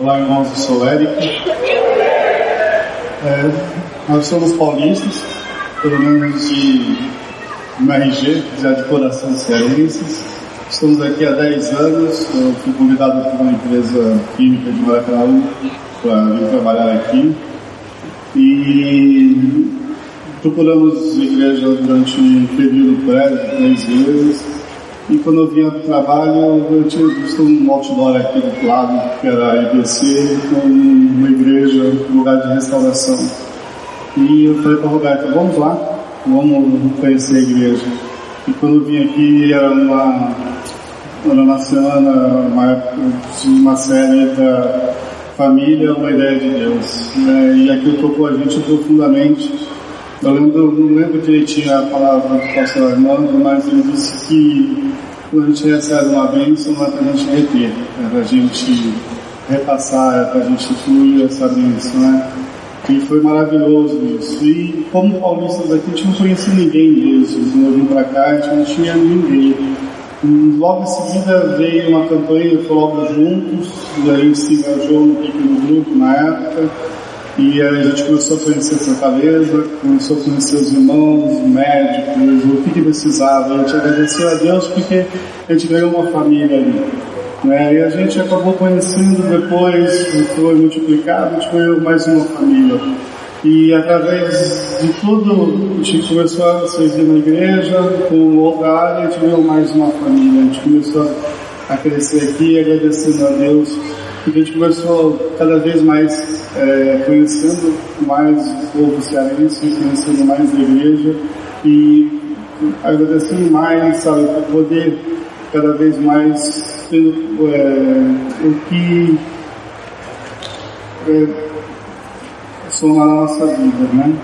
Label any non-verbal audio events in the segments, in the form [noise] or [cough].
Olá, irmãos, eu sou o Eric. É, nós somos paulistas, pelo menos de MRG, já de coração cearenses. Estamos aqui há 10 anos. Eu fui convidado por uma empresa química de Maracanã para vir trabalhar aqui. E procuramos igreja durante um período prévio, três vezes. E quando eu vinha para o trabalho, eu tinha visto um outdoor aqui do lado, que era a IBC, com uma igreja, um lugar de restauração. E eu falei para a Roberta, vamos lá, vamos conhecer a igreja. E quando eu vim aqui, era uma, era uma semana, uma, uma série da família, uma ideia de Deus. Né? E aquilo tocou a gente profundamente. Eu lembro, não lembro direitinho a palavra do pastor Armando, mas ele disse que quando a gente recebe uma bênção não é para a gente reter, é para a gente repassar, é para a gente fluir essa bênção, né? E foi maravilhoso isso. E como paulistas aqui, a gente não conhecia ninguém de Jesus. Eu vim para cá, a gente não tinha ninguém. E logo em seguida veio uma campanha, falou juntos, e a gente se engajou no pequeno grupo na época. E a gente começou a conhecer Fortaleza, começou a conhecer os irmãos, médicos, o que, que precisava. A gente agradeceu a Deus porque a gente ganhou uma família ali. Né? E a gente acabou conhecendo depois, foi multiplicado, a gente ganhou mais uma família. E através de tudo, a gente começou a servir na igreja, com outra área, a gente ganhou mais uma família. A gente começou a crescer aqui, agradecendo a Deus a gente começou cada vez mais é, conhecendo mais o povo cearense, conhecendo mais a igreja e agradecendo mais, sabe, por poder cada vez mais ter é, o que é, a nossa vida, né?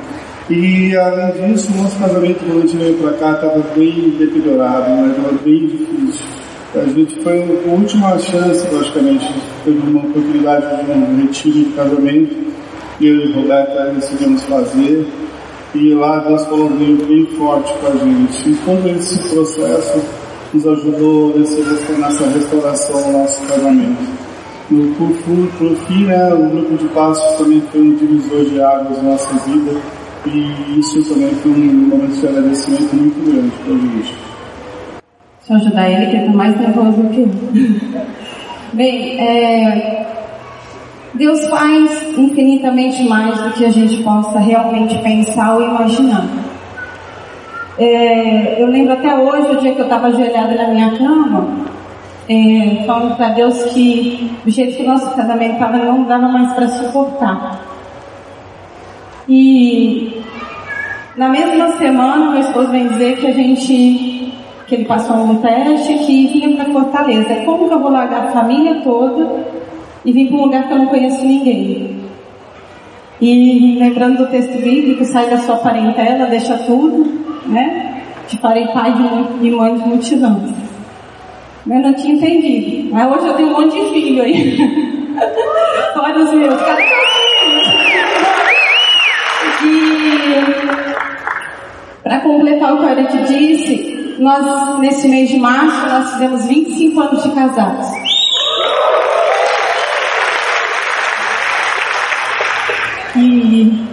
E além disso, o nosso casamento quando a gente veio para cá estava bem deteriorado, né? estava bem difícil. A gente foi a última chance, praticamente, teve uma oportunidade de um retiro de casamento, eu e Roberta decidimos fazer, e lá Deus falou bem forte com a gente. E todo esse processo nos ajudou nessa, restauração do nosso casamento. No, por, por fim, né, o grupo de passos também foi um divisor de águas na nossa vida, e isso também foi um momento de agradecimento muito grande para a gente. Deixa eu ajudar ele, que ele está mais nervoso que eu. Bem, é, Deus faz infinitamente mais do que a gente possa realmente pensar ou imaginar. É, eu lembro até hoje, o dia que eu estava ajoelhada na minha cama, é, falando para Deus que do jeito que o nosso casamento estava não dava mais para suportar. E na mesma semana, meu esposo vem dizer que a gente que ele passou um teste que vinha para Fortaleza. Como que eu vou largar a família toda e vir para um lugar que eu não conheço ninguém? E lembrando do texto bíblico, sai da sua parentela, deixa tudo, né? Te farei pai de, mãe de multidões. Eu não tinha entendido. Mas hoje eu tenho um monte de filho aí. [laughs] Olha os meus, cadê meus filhos? E para completar o que o Eric disse, nós, nesse mês de março, nós fizemos 25 anos de casados. E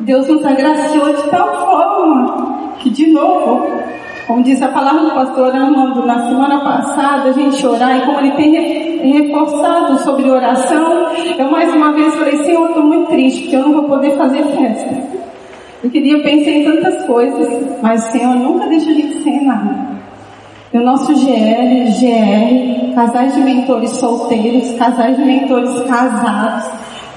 Deus nos agraciou de tal forma que, de novo, como disse a palavra do pastor Armando na semana passada, a gente orar e como ele tem reforçado sobre oração, eu mais uma vez falei, Senhor, estou muito triste porque eu não vou poder fazer festa. Eu queria, pensar em tantas coisas, mas o Senhor nunca deixa a gente sem nada. o nosso GL, GR, casais de mentores solteiros, casais de mentores casados,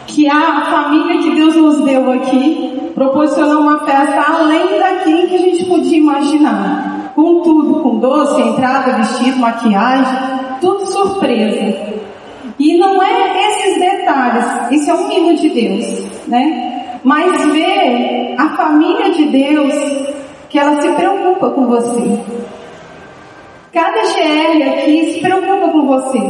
que a família que Deus nos deu aqui proporcionou uma festa além daquilo que a gente podia imaginar. Com tudo, com doce, entrada, vestido, maquiagem, tudo surpresa. E não é esses detalhes, isso é um mimo de Deus, né? Mas ver a família de Deus que ela se preocupa com você. Cada GR aqui se preocupa com você.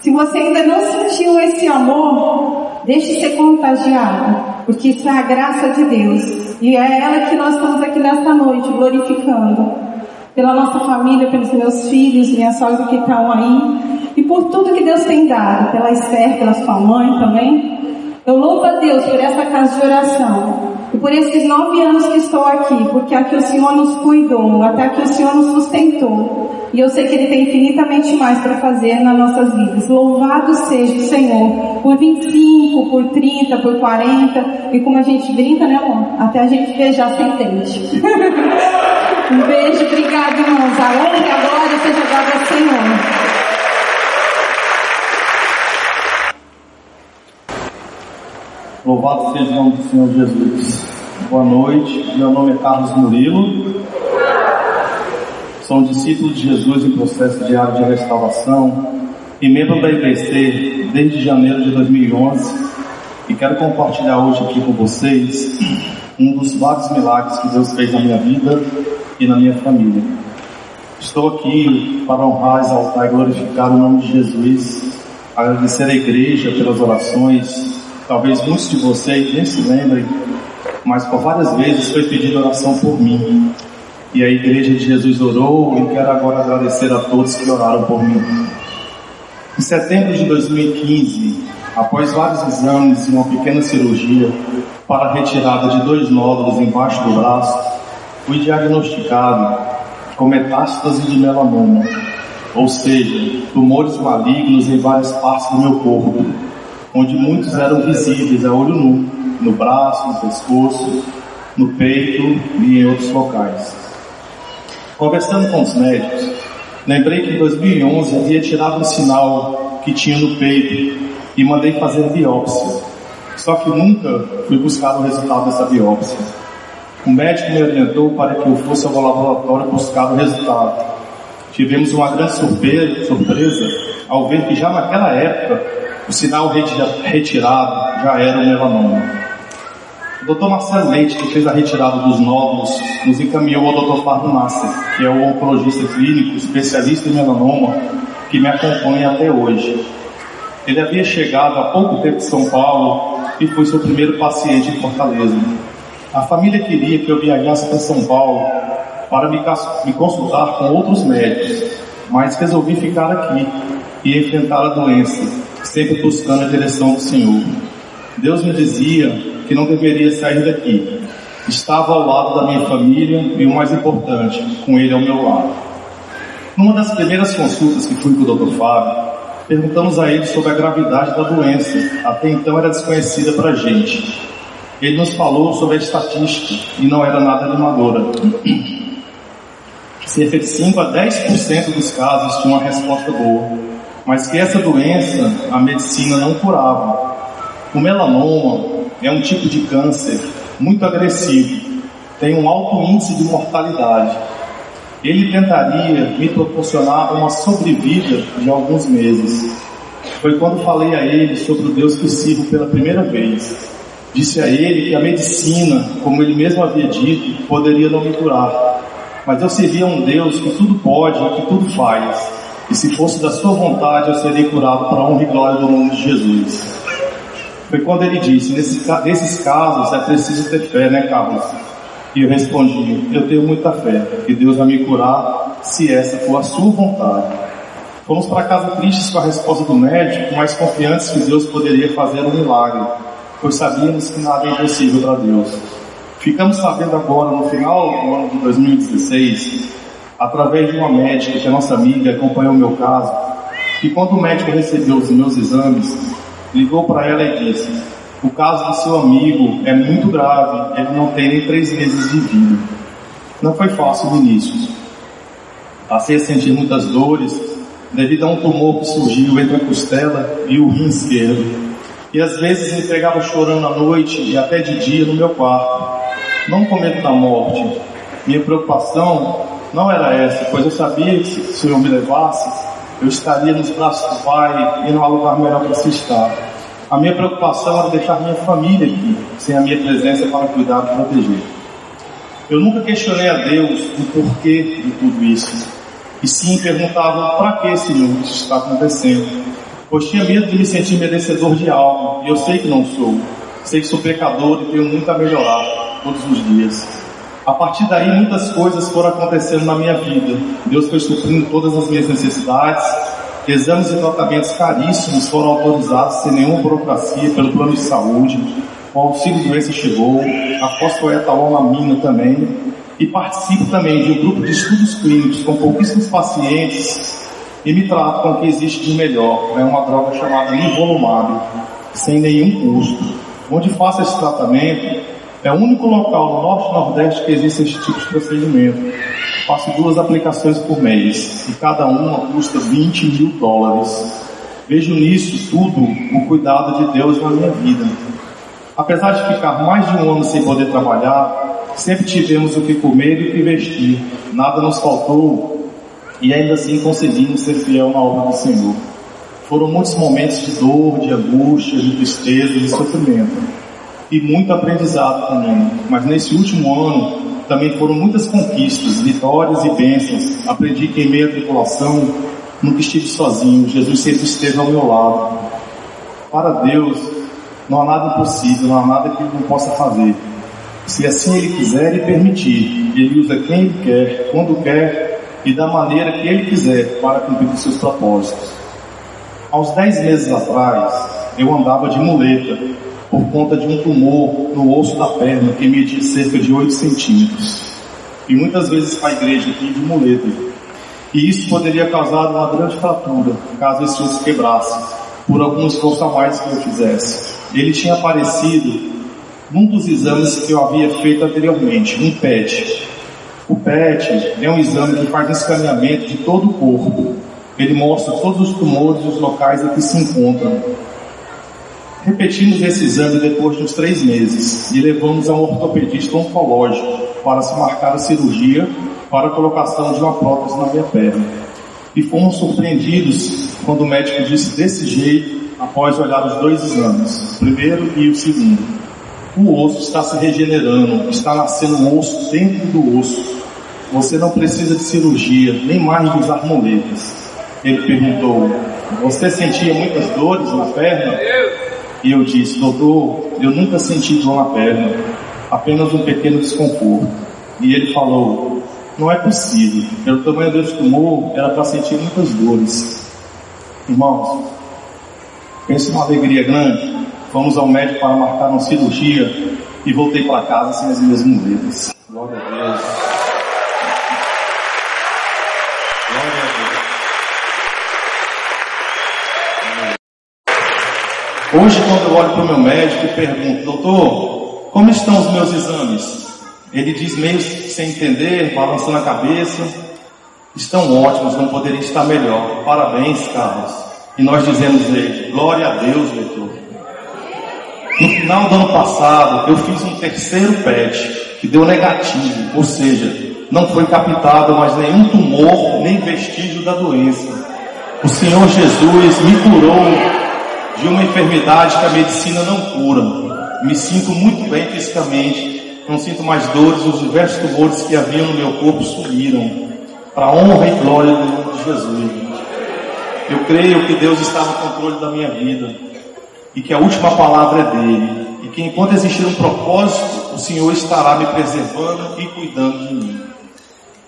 Se você ainda não sentiu esse amor, deixe ser contagiado, porque isso é a graça de Deus. E é ela que nós estamos aqui nesta noite glorificando. Pela nossa família, pelos meus filhos, minhas sogra que estão aí. e por tudo que Deus tem dado, pela Esther, pela sua mãe também. Eu louvo a Deus por essa casa de oração e por esses nove anos que estou aqui, porque aqui o Senhor nos cuidou, até aqui o Senhor nos sustentou. E eu sei que Ele tem infinitamente mais para fazer nas nossas vidas. Louvado seja o Senhor por 25, por 30, por 40, e como a gente brinca, né amor? Até a gente beijar sem dente. [laughs] um beijo, obrigado irmãos. A honra e a glória seja dada ao Senhor. Louvado seja o nome do Senhor Jesus. Boa noite, meu nome é Carlos Murilo. Sou um discípulo de Jesus em processo diário de restauração e membro da IBC desde janeiro de 2011 e quero compartilhar hoje aqui com vocês um dos vários milagres que Deus fez na minha vida e na minha família. Estou aqui para honrar, exaltar e glorificar o nome de Jesus, agradecer à igreja pelas orações, Talvez muitos de vocês nem se lembrem, mas por várias vezes foi pedida oração por mim. E a Igreja de Jesus orou e quero agora agradecer a todos que oraram por mim. Em setembro de 2015, após vários exames e uma pequena cirurgia para a retirada de dois nódulos embaixo do braço, fui diagnosticado com metástase de melanoma, ou seja, tumores malignos em várias partes do meu corpo onde muitos eram visíveis a olho nu, no braço, no pescoço, no peito e em outros locais. Conversando com os médicos, lembrei que em 2011 havia tirado um sinal que tinha no peito e mandei fazer biópsia. Só que nunca fui buscar o resultado dessa biópsia. O médico me orientou para que eu fosse ao laboratório buscar o resultado. Tivemos uma grande surpresa ao ver que já naquela época o sinal retirado já era o melanoma. O Dr. Marcelo Leite, que fez a retirada dos nódulos, nos encaminhou ao Dr. Fábio Nasser, que é o oncologista clínico, especialista em melanoma, que me acompanha até hoje. Ele havia chegado há pouco tempo de São Paulo e foi seu primeiro paciente em Fortaleza. A família queria que eu viajasse para São Paulo para me consultar com outros médicos, mas resolvi ficar aqui e enfrentar a doença sempre buscando a direção do Senhor. Deus me dizia que não deveria sair daqui. Estava ao lado da minha família e o mais importante, com ele ao meu lado. Numa das primeiras consultas que fui com o Dr. Fábio, perguntamos a ele sobre a gravidade da doença. Até então era desconhecida para a gente. Ele nos falou sobre a estatística e não era nada animadora. [clears throat] Cerca de 5 a 10% dos casos tinham uma resposta boa mas que essa doença a medicina não curava. O melanoma é um tipo de câncer muito agressivo, tem um alto índice de mortalidade. Ele tentaria me proporcionar uma sobrevida de alguns meses. Foi quando falei a ele sobre o Deus que sirvo pela primeira vez. Disse a ele que a medicina, como ele mesmo havia dito, poderia não me curar. Mas eu servia a um Deus que tudo pode e que tudo faz e se fosse da sua vontade, eu seria curado para a honra e glória do nome de Jesus. Foi quando ele disse, nesses, nesses casos é preciso ter fé, né Carlos? E eu respondi, eu tenho muita fé, que Deus vai me curar se essa for a sua vontade. Fomos para casa tristes com a resposta do médico, mas confiantes que Deus poderia fazer um milagre, pois sabíamos que nada é impossível para Deus. Ficamos sabendo agora, no final do ano de 2016, através de uma médica que é nossa amiga, acompanhou o meu caso, que quando o médico recebeu os meus exames, ligou para ela e disse: O caso do seu amigo é muito grave, ele não tem nem três meses de vida. Não foi fácil no início. Passei a sentir muitas dores devido a um tumor que surgiu entre a costela e o rim esquerdo. E às vezes me pegava chorando à noite e até de dia no meu quarto. Não com medo da morte. Minha preocupação não era essa, pois eu sabia que se o Senhor me levasse, eu estaria nos braços do Pai e não há lugar melhor para se estar. A minha preocupação era deixar minha família aqui, sem a minha presença para cuidar e proteger. Eu nunca questionei a Deus o porquê de tudo isso. E sim perguntava, para que, Senhor, isso está acontecendo? Pois tinha medo de me sentir merecedor de algo, e eu sei que não sou. Sei que sou pecador e tenho muito a melhorar todos os dias. A partir daí, muitas coisas foram acontecendo na minha vida. Deus foi suprindo todas as minhas necessidades Exames e tratamentos caríssimos foram autorizados sem nenhuma burocracia pelo plano de saúde. O auxílio doença chegou, a fosfoetalamina também, e participo também de um grupo de estudos clínicos com pouquíssimos pacientes e me trato com o que existe de melhor, é uma droga chamada nivolumab, sem nenhum custo. Onde faço esse tratamento é o único local no norte e nordeste que existe esse tipo de procedimento. Faço duas aplicações por mês e cada uma custa 20 mil dólares. Vejo nisso tudo o cuidado de Deus na minha vida. Apesar de ficar mais de um ano sem poder trabalhar, sempre tivemos o que comer e o que vestir. Nada nos faltou e ainda assim conseguimos ser fiel na obra do Senhor. Foram muitos momentos de dor, de angústia, de tristeza, de sofrimento e muito aprendizado também. Mas nesse último ano também foram muitas conquistas, vitórias e bênçãos. Aprendi que em meio à tribulação nunca estive sozinho, Jesus sempre esteve ao meu lado. Para Deus não há nada impossível, não há nada que Ele não possa fazer. Se assim Ele quiser e permitir, Ele usa quem Ele quer, quando quer e da maneira que Ele quiser para cumprir os seus propósitos. Aos dez meses atrás, eu andava de muleta por conta de um tumor no osso da perna que media cerca de 8 centímetros. E muitas vezes para a igreja aqui de muleta. E isso poderia causar uma grande fratura, caso esse osso quebrasse, por algum esforço a mais que eu fizesse. Ele tinha aparecido num dos exames que eu havia feito anteriormente, um PET. O PET é um exame que faz um escaneamento de todo o corpo. Ele mostra todos os tumores e os locais em que se encontram. Repetimos esse exame depois de uns três meses e levamos a um ortopedista oncológico para se marcar a cirurgia para a colocação de uma prótese na minha perna. E fomos surpreendidos quando o médico disse desse jeito após olhar os dois exames, o primeiro e o segundo. O osso está se regenerando, está nascendo um osso dentro do osso. Você não precisa de cirurgia, nem mais de usar muletas. Ele perguntou, você sentia muitas dores na perna? E eu disse, doutor, eu nunca senti dor na perna, apenas um pequeno desconforto. E ele falou, não é possível, pelo tamanho desse tumor, era para sentir muitas dores. Irmãos, pense uma alegria grande. Fomos ao médico para marcar uma cirurgia e voltei para casa sem as minhas muletas. Glória a Deus. Glória a Deus. Hoje, quando eu olho para o meu médico e pergunto, doutor, como estão os meus exames? Ele diz meio sem entender, balançando a cabeça, estão ótimos, não poderiam estar melhor. Parabéns, Carlos. E nós dizemos ele, glória a Deus, doutor. No final do ano passado, eu fiz um terceiro PET, que deu negativo, ou seja, não foi captado mais nenhum tumor, nem vestígio da doença. O Senhor Jesus me curou de uma enfermidade que a medicina não cura. Me sinto muito bem fisicamente, não sinto mais dores, os diversos tumores que haviam no meu corpo sumiram. Para a honra e glória do nome de Jesus. Eu creio que Deus está no controle da minha vida e que a última palavra é dele. E que enquanto existir um propósito, o Senhor estará me preservando e cuidando de mim.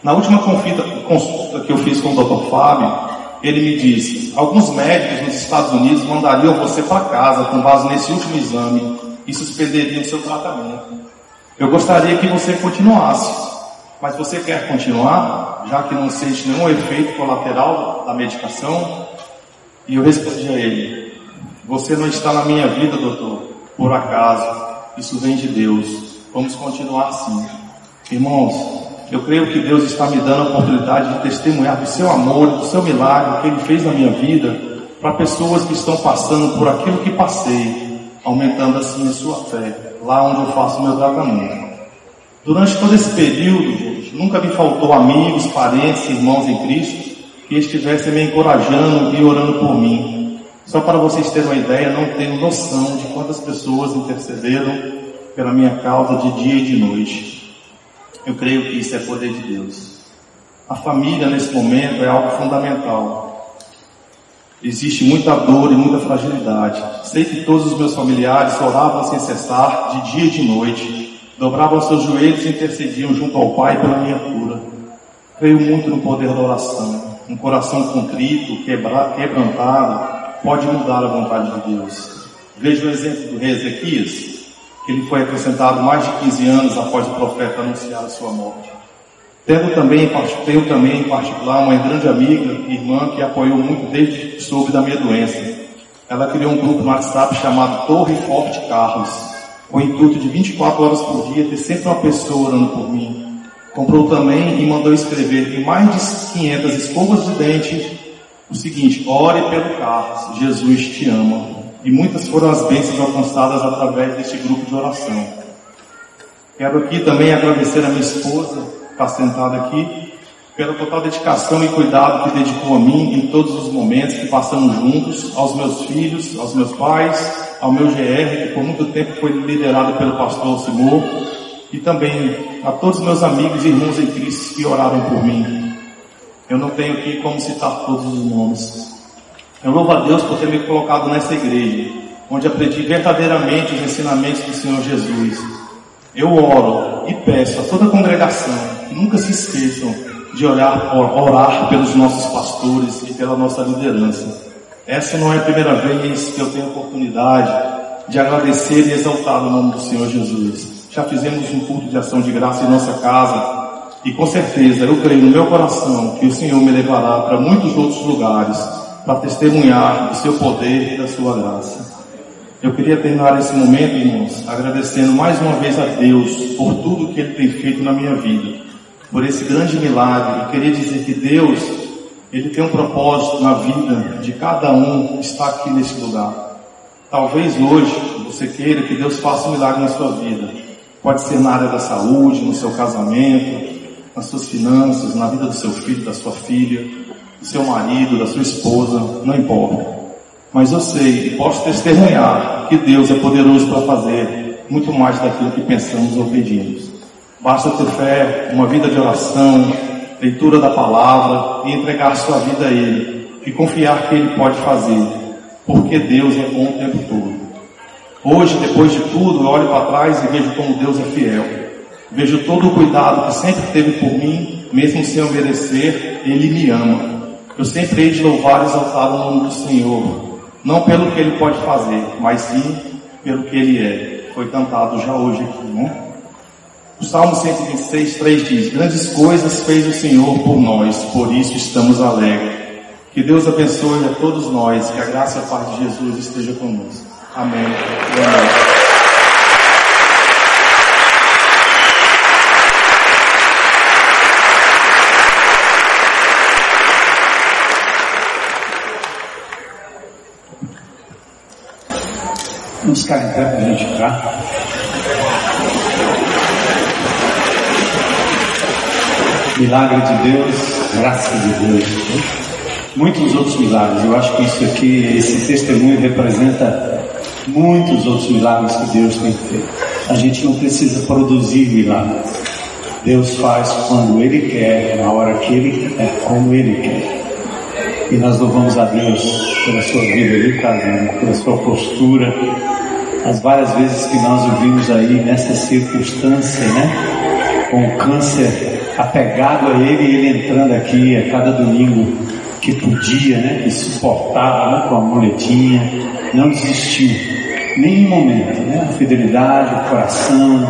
Na última consulta que eu fiz com o Dr. Fábio, ele me disse: alguns médicos nos Estados Unidos mandariam você para casa com base nesse último exame e suspenderiam seu tratamento. Eu gostaria que você continuasse, mas você quer continuar, já que não sente nenhum efeito colateral da medicação? E eu respondi a ele: Você não está na minha vida, doutor, por acaso. Isso vem de Deus. Vamos continuar assim. Irmãos, eu creio que Deus está me dando a oportunidade de testemunhar do seu amor, do seu milagre que Ele fez na minha vida, para pessoas que estão passando por aquilo que passei, aumentando assim a sua fé, lá onde eu faço meu tratamento. Durante todo esse período, nunca me faltou amigos, parentes, irmãos em Cristo que estivessem me encorajando e orando por mim. Só para vocês terem uma ideia, não tenho noção de quantas pessoas intercederam pela minha causa de dia e de noite. Eu creio que isso é poder de Deus. A família nesse momento é algo fundamental. Existe muita dor e muita fragilidade. Sei que todos os meus familiares oravam sem cessar, de dia e de noite, dobravam seus joelhos e intercediam junto ao Pai pela minha cura. Creio muito no poder da oração. um coração contrito, quebra, quebrantado, pode mudar a vontade de Deus. Veja o exemplo do rei Ezequias, que ele foi acrescentado mais de 15 anos após o profeta anunciar a sua morte. Tenho também, tenho também em particular uma grande amiga, irmã, que apoiou muito desde que soube da minha doença. Ela criou um grupo no WhatsApp chamado Torre Forte Carlos, com o intuito de 24 horas por dia ter sempre uma pessoa orando por mim. Comprou também e mandou escrever em mais de 500 escovas de dente o seguinte: ore pelo Carlos, Jesus te ama e muitas foram as bênçãos alcançadas através deste grupo de oração. Quero aqui também agradecer a minha esposa, que está sentada aqui, pela total dedicação e cuidado que dedicou a mim em todos os momentos que passamos juntos, aos meus filhos, aos meus pais, ao meu GR, que por muito tempo foi liderado pelo pastor Simor, e também a todos os meus amigos e irmãos em Cristo que oraram por mim. Eu não tenho aqui como citar todos os nomes, eu louvo a Deus por ter me colocado nessa igreja, onde aprendi verdadeiramente os ensinamentos do Senhor Jesus. Eu oro e peço a toda a congregação que nunca se esqueçam de orar, orar pelos nossos pastores e pela nossa liderança. Essa não é a primeira vez que eu tenho oportunidade de agradecer e exaltar o nome do Senhor Jesus. Já fizemos um culto de ação de graça em nossa casa e com certeza eu creio no meu coração que o Senhor me levará para muitos outros lugares para testemunhar do seu poder e da sua graça. Eu queria terminar esse momento, irmãos, agradecendo mais uma vez a Deus por tudo que Ele tem feito na minha vida, por esse grande milagre. Eu queria dizer que Deus, Ele tem um propósito na vida de cada um que está aqui nesse lugar. Talvez hoje você queira que Deus faça um milagre na sua vida. Pode ser na área da saúde, no seu casamento, nas suas finanças, na vida do seu filho, da sua filha do seu marido, da sua esposa, não importa. Mas eu sei e posso testemunhar que Deus é poderoso para fazer muito mais daquilo que pensamos ou pedimos. Basta ter fé, uma vida de oração, leitura da palavra e entregar sua vida a Ele e confiar que Ele pode fazer, porque Deus é bom o tempo todo. Hoje, depois de tudo, eu olho para trás e vejo como Deus é fiel. Vejo todo o cuidado que sempre teve por mim, mesmo sem eu merecer, Ele me ama. Eu sempre hei de louvar e exaltar o nome do Senhor, não pelo que Ele pode fazer, mas sim pelo que Ele é. Foi cantado já hoje aqui, né? O Salmo 126, 3 diz: Grandes coisas fez o Senhor por nós, por isso estamos alegres. Que Deus abençoe a todos nós, que a graça e a paz de Jesus esteja conosco. Amém. Amém. Vamos ficar em pé para a gente ficar. Milagre de Deus, graça de Deus. Muitos outros milagres. Eu acho que isso aqui, esse testemunho representa muitos outros milagres que Deus tem feito. A gente não precisa produzir milagres. Deus faz quando Ele quer, na hora que Ele quer, como Ele quer. E nós louvamos a Deus pela sua vida ali, pela sua postura, as várias vezes que nós ouvimos aí nessa circunstância, né? Com o câncer apegado a ele e ele entrando aqui a cada domingo que podia, né? Que suportava, né? Com a muletinha, não desistiu, nenhum momento, né? A fidelidade, o coração,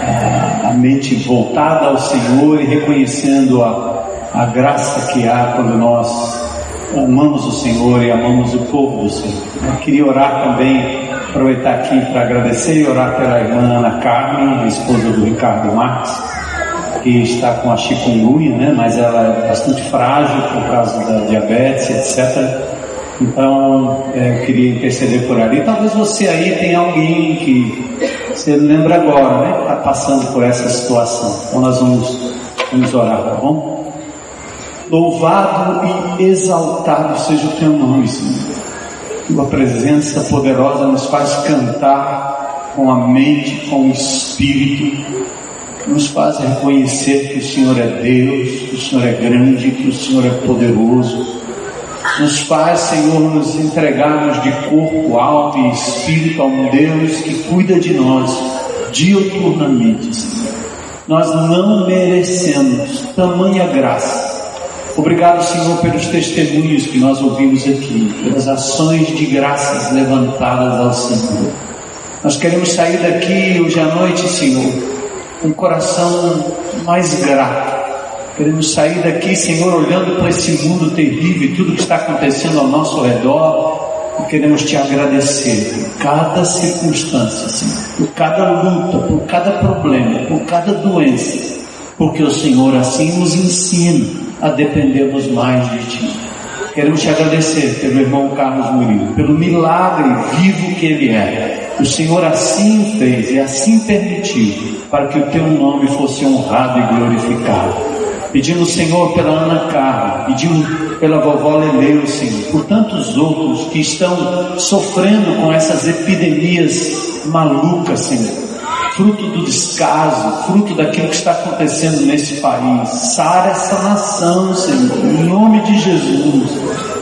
a, a mente voltada ao Senhor e reconhecendo a, a graça que há quando nós amamos o Senhor e amamos o povo do Senhor. Eu queria orar também aproveitar aqui para agradecer e orar pela irmã Ana Carmen, esposa do Ricardo Marques, que está com a chikungunya, né? Mas ela é bastante frágil por causa da diabetes, etc. Então, é, eu queria interceder por ali. Talvez você aí tenha alguém que você lembra agora, né? Está passando por essa situação. Então, nós vamos, vamos orar, tá bom? Louvado e exaltado seja o teu nome, Senhor. Tua presença poderosa nos faz cantar com a mente, com o espírito, nos faz reconhecer que o Senhor é Deus, que o Senhor é grande, que o Senhor é poderoso. Nos faz, Senhor, nos entregarmos de corpo, alma e espírito a um Deus que cuida de nós dioturnamente, Senhor. Nós não merecemos tamanha graça Obrigado, Senhor, pelos testemunhos que nós ouvimos aqui, pelas ações de graças levantadas ao Senhor. Nós queremos sair daqui hoje à noite, Senhor, com um coração mais grato. Queremos sair daqui, Senhor, olhando para esse mundo terrível e tudo que está acontecendo ao nosso redor. E queremos te agradecer por cada circunstância, Senhor, por cada luta, por cada problema, por cada doença, porque o Senhor assim nos ensina a dependermos mais de Ti. Queremos te agradecer pelo irmão Carlos Murilo, pelo milagre vivo que ele é. O Senhor assim fez e assim permitiu para que o teu nome fosse honrado e glorificado. Pedimos, Senhor, pela Ana Carla, pedimos pela vovó Leleu, Senhor, por tantos outros que estão sofrendo com essas epidemias malucas, Senhor fruto do descaso, fruto daquilo que está acontecendo nesse país. Sara essa nação, Senhor, em nome de Jesus.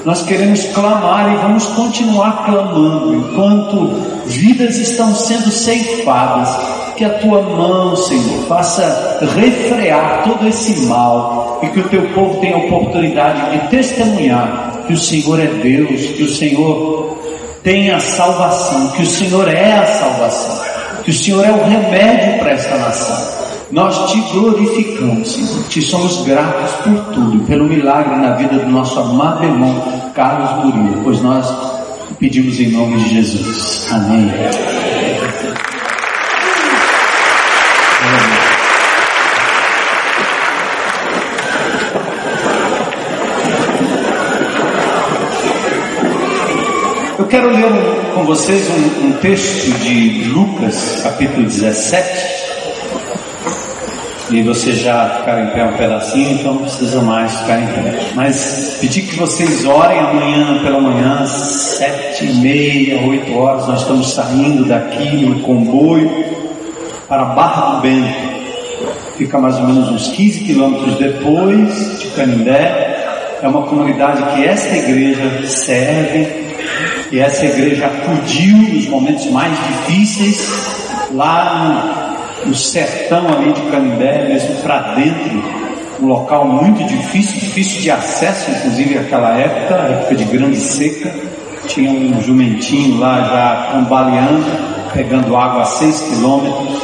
Nós queremos clamar e vamos continuar clamando enquanto vidas estão sendo ceifadas. Que a tua mão, Senhor, faça refrear todo esse mal e que o teu povo tenha a oportunidade de testemunhar que o Senhor é Deus, que o Senhor tem a salvação, que o Senhor é a salvação que o Senhor é o remédio para esta nação. Nós te glorificamos. Te somos gratos por tudo, pelo milagre na vida do nosso amado irmão Carlos Murilo, pois nós pedimos em nome de Jesus. Amém. Eu quero ler um, com vocês um, um, texto de Lucas, capítulo 17. E vocês já ficaram em pé um pedacinho, então não precisa mais ficar em pé. Mas pedir que vocês orem amanhã pela manhã, sete e meia, oito horas, nós estamos saindo daqui no comboio para Barra do Bento. Fica mais ou menos uns 15 quilômetros depois de Canindé. É uma comunidade que esta igreja serve e essa igreja acudiu nos momentos mais difíceis, lá no, no sertão ali de Canindé, mesmo para dentro, um local muito difícil, difícil de acesso, inclusive naquela época, época de grande seca. Tinha um jumentinho lá já cambaleando, pegando água a seis quilômetros.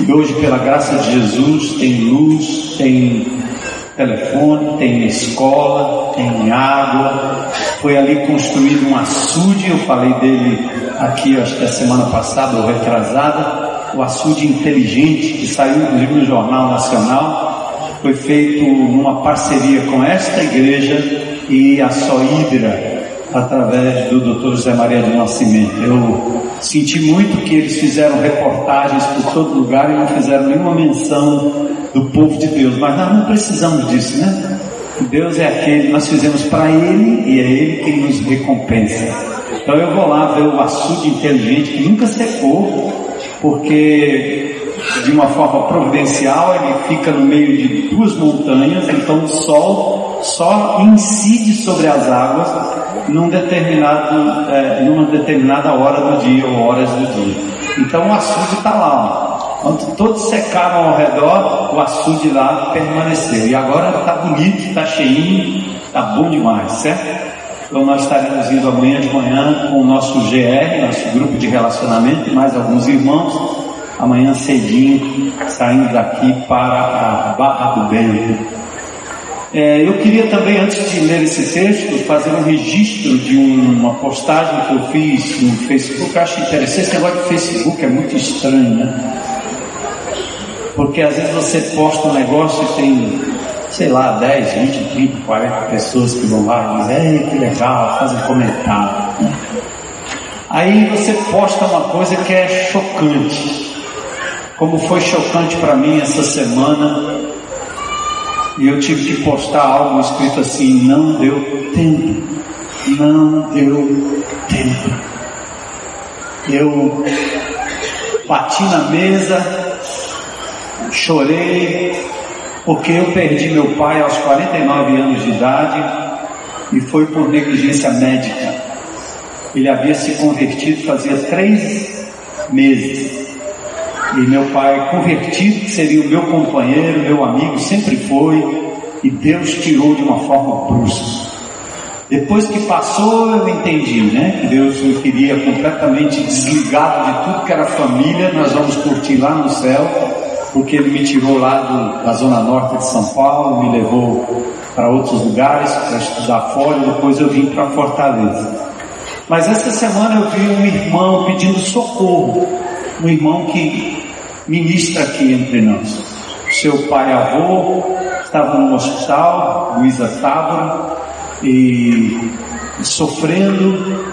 E hoje, pela graça de Jesus, tem luz, tem telefone, tem escola, tem água. Foi ali construído um açude, eu falei dele aqui, acho que a semana passada ou retrasada, o açude inteligente, que saiu inclusive no Jornal Nacional, foi feito numa parceria com esta igreja e a Soídra, através do Dr. José Maria do Nascimento. Eu senti muito que eles fizeram reportagens por todo lugar e não fizeram nenhuma menção do povo de Deus, mas nós não precisamos disso, né? Deus é aquele que nós fizemos para Ele e é Ele quem nos recompensa. Então eu vou lá ver o açude inteligente que nunca secou, porque de uma forma providencial ele fica no meio de duas montanhas, então o sol só incide sobre as águas num determinado, é, numa determinada hora do dia ou horas do dia. Então o açude está lá. Quando todos secaram ao redor, o açude lá permaneceu. E agora está bonito, está cheinho, está bom demais, certo? Então nós estaremos indo amanhã de manhã com o nosso GR, nosso grupo de relacionamento, e mais alguns irmãos, amanhã cedinho, saindo daqui para a Barra do Bento. É, eu queria também, antes de ler esse texto, fazer um registro de uma postagem que eu fiz no Facebook. Eu acho interessante, esse negócio de Facebook é muito estranho, né? Porque às vezes você posta um negócio e tem, sei lá, 10, 20, 30, 40 pessoas que vão lá e dizem, ei, que legal, fazem comentário. Né? Aí você posta uma coisa que é chocante. Como foi chocante para mim essa semana, e eu tive que postar algo escrito assim: não deu tempo, não deu tempo. Eu bati na mesa, chorei, porque eu perdi meu pai aos 49 anos de idade e foi por negligência médica. Ele havia se convertido fazia três meses. E meu pai convertido, seria o meu companheiro, meu amigo, sempre foi, e Deus tirou de uma forma brusca. Depois que passou, eu entendi, né? Que Deus me queria completamente desligado de tudo que era família. Nós vamos curtir lá no céu, porque Ele me tirou lá do, da zona norte de São Paulo, me levou para outros lugares para estudar fora. E depois eu vim para Fortaleza. Mas essa semana eu vi um irmão pedindo socorro, um irmão que ministra aqui entre nós. Seu pai avô estava no hospital, Luísa Tábora, e sofrendo,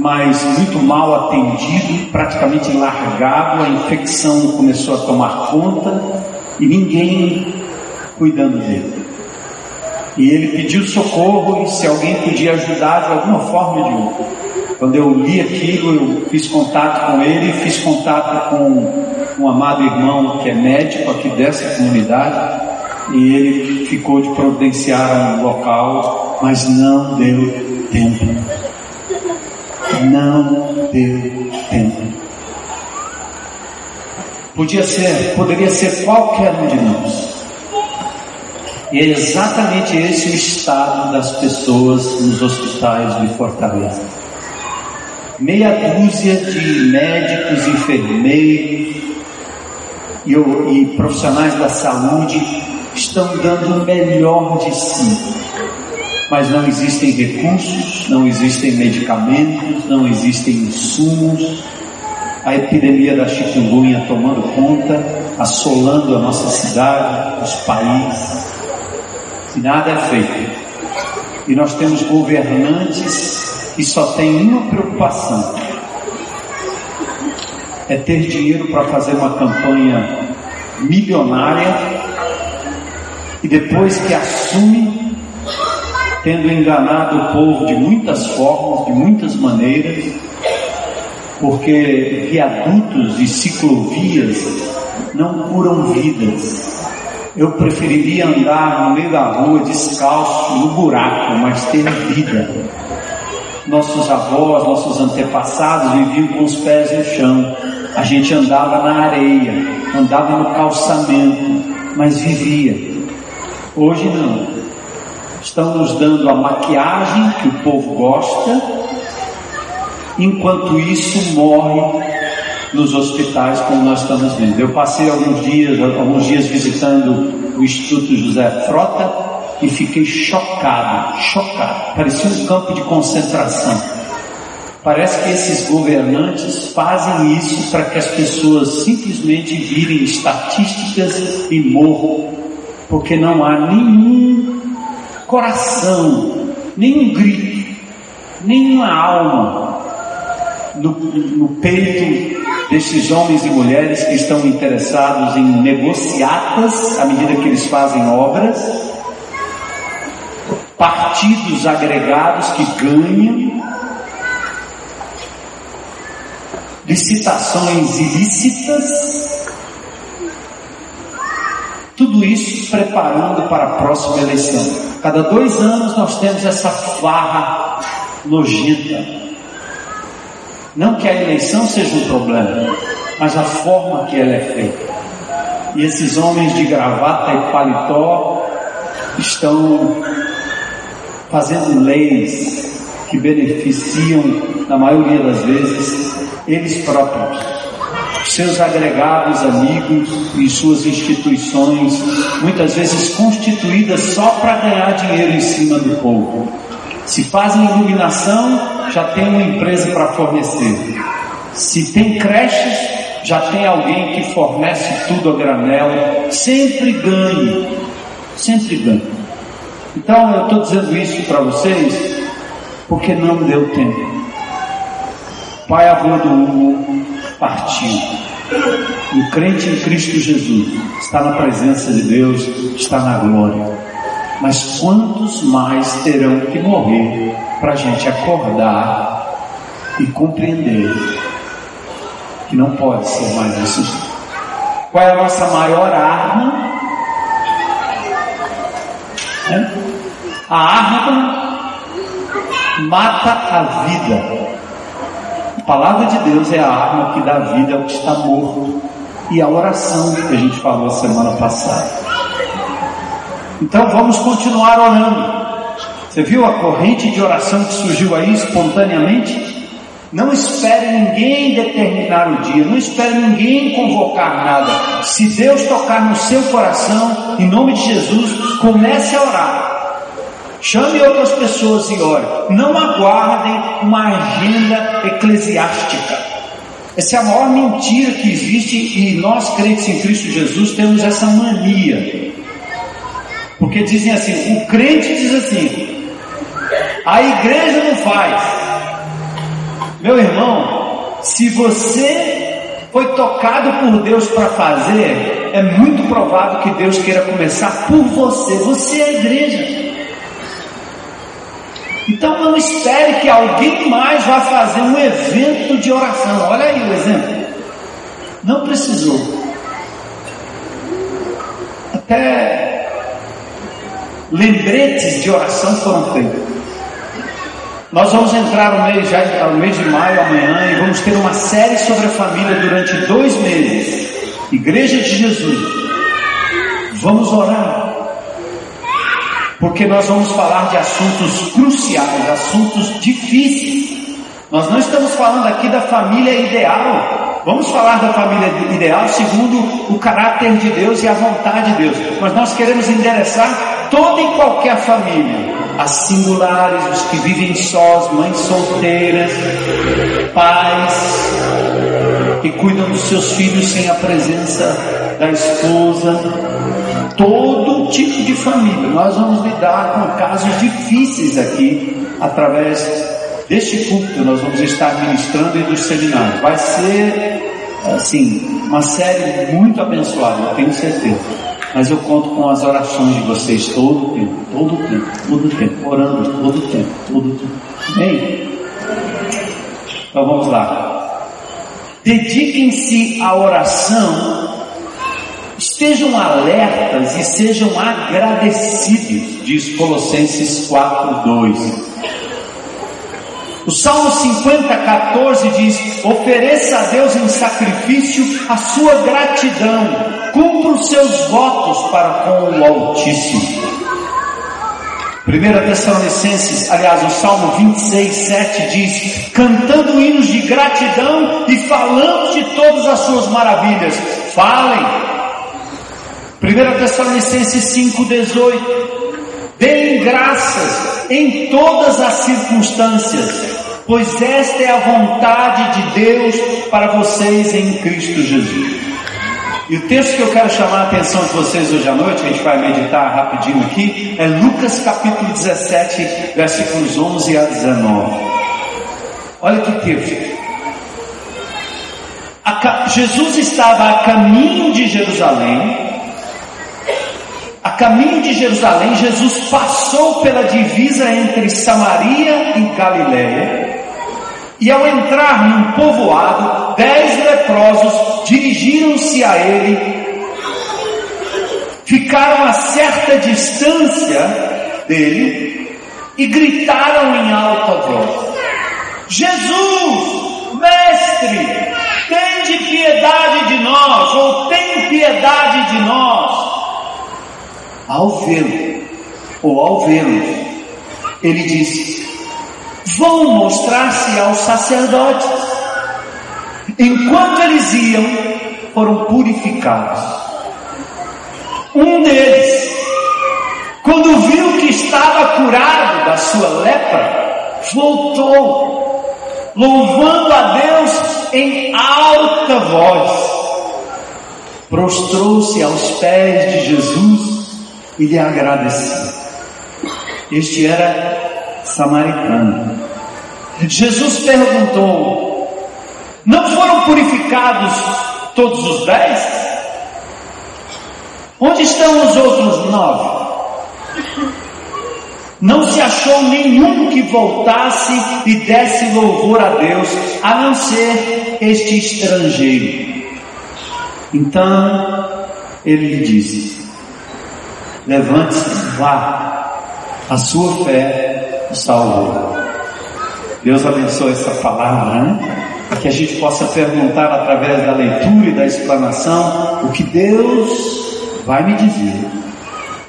mas muito mal atendido, praticamente largado, a infecção começou a tomar conta e ninguém cuidando dele. E ele pediu socorro e se alguém podia ajudar de alguma forma de outra. Quando eu li aquilo, eu fiz contato com ele, fiz contato com um amado irmão que é médico aqui dessa comunidade, e ele ficou de providenciar um local, mas não deu tempo. Não deu tempo. Podia ser, poderia ser qualquer um de nós. E é exatamente esse o estado das pessoas nos hospitais de Fortaleza. Meia dúzia de médicos, enfermeiros e, e profissionais da saúde estão dando o melhor de si. Mas não existem recursos, não existem medicamentos, não existem insumos. A epidemia da chikungunya tomando conta, assolando a nossa cidade, os países nada é feito. E nós temos governantes que só têm uma preocupação: é ter dinheiro para fazer uma campanha milionária e depois que assume, tendo enganado o povo de muitas formas, de muitas maneiras, porque viadutos e ciclovias não curam vidas, eu preferiria andar no meio da rua descalço, no buraco, mas ter vida. Nossos avós, nossos antepassados viviam com os pés no chão. A gente andava na areia, andava no calçamento, mas vivia. Hoje não. Estão nos dando a maquiagem que o povo gosta, enquanto isso morre nos hospitais como nós estamos vendo. Eu passei alguns dias, alguns dias visitando o Instituto José Frota e fiquei chocado, chocado. Parecia um campo de concentração. Parece que esses governantes fazem isso para que as pessoas simplesmente virem estatísticas e morram, porque não há nenhum coração, nenhum grito, nenhuma alma no, no peito desses homens e mulheres que estão interessados em negociatas à medida que eles fazem obras, partidos agregados que ganham, licitações ilícitas, tudo isso preparando para a próxima eleição. Cada dois anos nós temos essa farra nojenta não que a eleição seja um problema, mas a forma que ela é feita. E esses homens de gravata e paletó estão fazendo leis que beneficiam, na maioria das vezes, eles próprios, seus agregados amigos e suas instituições, muitas vezes constituídas só para ganhar dinheiro em cima do povo. Se fazem iluminação, já tem uma empresa para fornecer. Se tem creches, já tem alguém que fornece tudo a granel. Sempre ganhe. Sempre ganhe. Então eu estou dizendo isso para vocês porque não deu tempo. Pai avô do Hugo partiu. O crente em Cristo Jesus está na presença de Deus, está na glória. Mas quantos mais terão que morrer para a gente acordar e compreender que não pode ser mais assim? Qual é a nossa maior arma? É? A arma mata a vida. A palavra de Deus é a arma que dá vida ao que está morto. E a oração que a gente falou semana passada. Então vamos continuar orando. Você viu a corrente de oração que surgiu aí espontaneamente? Não espere ninguém determinar o dia, não espere ninguém convocar nada. Se Deus tocar no seu coração, em nome de Jesus, comece a orar. Chame outras pessoas e ore. Não aguardem uma agenda eclesiástica. Essa é a maior mentira que existe e nós crentes em Cristo Jesus temos essa mania. Porque dizem assim, o crente diz assim, a igreja não faz. Meu irmão, se você foi tocado por Deus para fazer, é muito provável que Deus queira começar por você. Você é a igreja. Então não espere que alguém mais vá fazer um evento de oração. Olha aí o exemplo. Não precisou. Até lembretes de oração foram feitos. Nós vamos entrar no mês, já, no mês de maio amanhã e vamos ter uma série sobre a família durante dois meses. Igreja de Jesus. Vamos orar. Porque nós vamos falar de assuntos cruciais, assuntos difíceis. Nós não estamos falando aqui da família ideal. Vamos falar da família ideal segundo o caráter de Deus e a vontade de Deus. Mas nós queremos endereçar toda e qualquer família as singulares, os que vivem sós, mães solteiras, pais que cuidam dos seus filhos sem a presença da esposa, todo tipo de família. Nós vamos lidar com casos difíceis aqui através deste culto. Nós vamos estar ministrando e dos seminários. Vai ser assim uma série muito abençoada, eu tenho certeza. Mas eu conto com as orações de vocês todo o tempo, todo o tempo, todo o tempo, orando todo o tempo, todo o tempo. Amém? Então vamos lá. Dediquem-se à oração, estejam alertas e sejam agradecidos, diz Colossenses 4, 2. O Salmo 50, 14 diz: ofereça a Deus em sacrifício a sua gratidão cumpra os seus votos para com o Altíssimo. 1 Tessalonicenses, aliás, o Salmo 26, 7 diz: cantando hinos de gratidão e falando de todas as suas maravilhas. Falem. 1 Tessalonicenses 5, 18. Deem graças em todas as circunstâncias, pois esta é a vontade de Deus para vocês em Cristo Jesus. E o texto que eu quero chamar a atenção de vocês hoje à noite, a gente vai meditar rapidinho aqui, é Lucas capítulo 17, versículos 11 a 19. Olha que texto. Jesus estava a caminho de Jerusalém. A caminho de Jerusalém, Jesus passou pela divisa entre Samaria e Galiléia. E ao entrar num povoado, dez leprosos dirigiram-se a ele, ficaram a certa distância dele e gritaram em alta voz: Jesus, mestre, tem de piedade de nós, ou tem piedade de nós. Ao vê-lo, ou ao vê-lo, ele disse: vão mostrar-se aos sacerdotes. Enquanto eles iam, foram purificados. Um deles, quando viu que estava curado da sua lepra, voltou, louvando a Deus em alta voz. Prostrou-se aos pés de Jesus e lhe. Este era samaritano. Jesus perguntou: Não foram purificados todos os dez? Onde estão os outros nove? Não se achou nenhum que voltasse e desse louvor a Deus, a não ser este estrangeiro. Então ele lhe disse: Levante-se, vá, a sua fé o salvou. Deus abençoe essa palavra, né? Para que a gente possa perguntar através da leitura e da explanação o que Deus vai me dizer.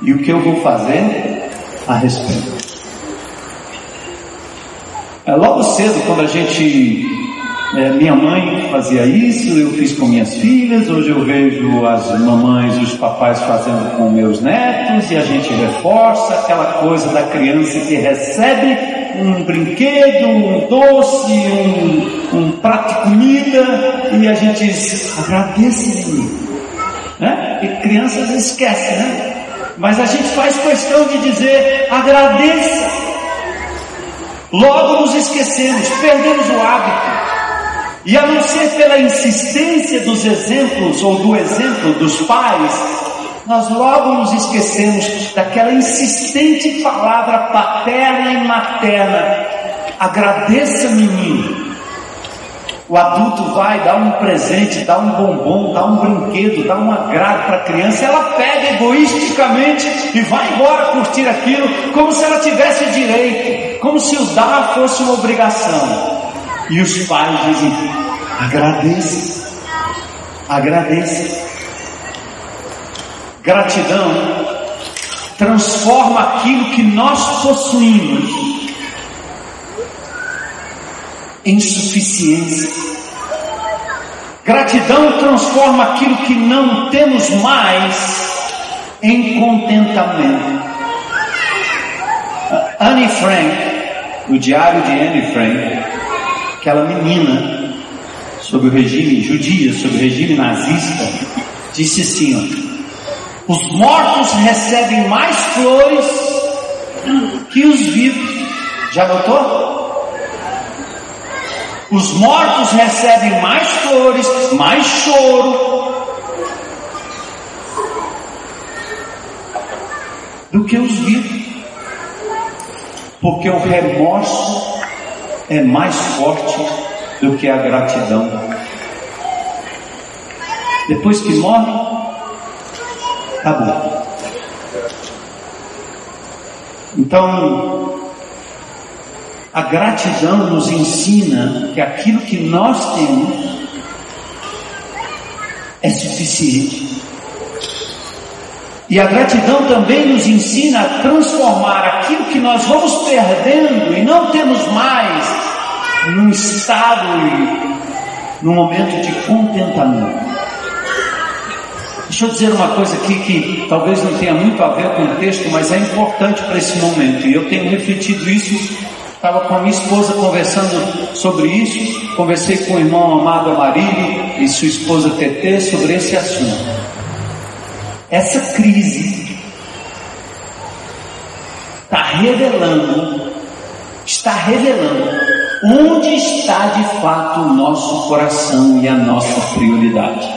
e o que eu vou fazer a respeito. É, logo cedo, quando a gente. É, minha mãe fazia isso, eu fiz com minhas filhas, hoje eu vejo as mamães e os papais fazendo com meus netos, e a gente reforça aquela coisa da criança que recebe um brinquedo, um doce, um, um prato de comida, e a gente diz, agradeça Né? E crianças esquecem, né? Mas a gente faz questão de dizer, agradeça. Logo nos esquecemos, perdemos o hábito. E a não ser pela insistência dos exemplos ou do exemplo dos pais, nós logo nos esquecemos daquela insistente palavra paterna e materna. Agradeça, menino. O adulto vai dar um presente, dá um bombom, dá um brinquedo, dá um agrado para a criança, ela pega egoisticamente e vai embora curtir aquilo como se ela tivesse direito, como se o dar fosse uma obrigação. E os pais dizem: agradeça, agradeça. Gratidão transforma aquilo que nós possuímos em suficiência. Gratidão transforma aquilo que não temos mais em contentamento. Anne Frank, o diário de Anne Frank, aquela menina sob o regime judia, sob o regime nazista, disse assim: ó, os mortos recebem mais flores que os vivos. Já notou? Os mortos recebem mais flores, mais choro do que os vivos. Porque o remorso é mais forte do que a gratidão. Depois que morre, acabou. Então, a gratidão nos ensina que aquilo que nós temos é suficiente. E a gratidão também nos ensina a transformar aquilo que nós vamos perdendo e não temos mais num estado e num momento de contentamento. Deixa eu dizer uma coisa aqui que talvez não tenha muito a ver com o texto, mas é importante para esse momento. E eu tenho refletido isso Estava com a minha esposa conversando sobre isso, conversei com o irmão amado Amarílio e sua esposa Tetê sobre esse assunto. Essa crise está revelando, está revelando onde está de fato o nosso coração e a nossa prioridade.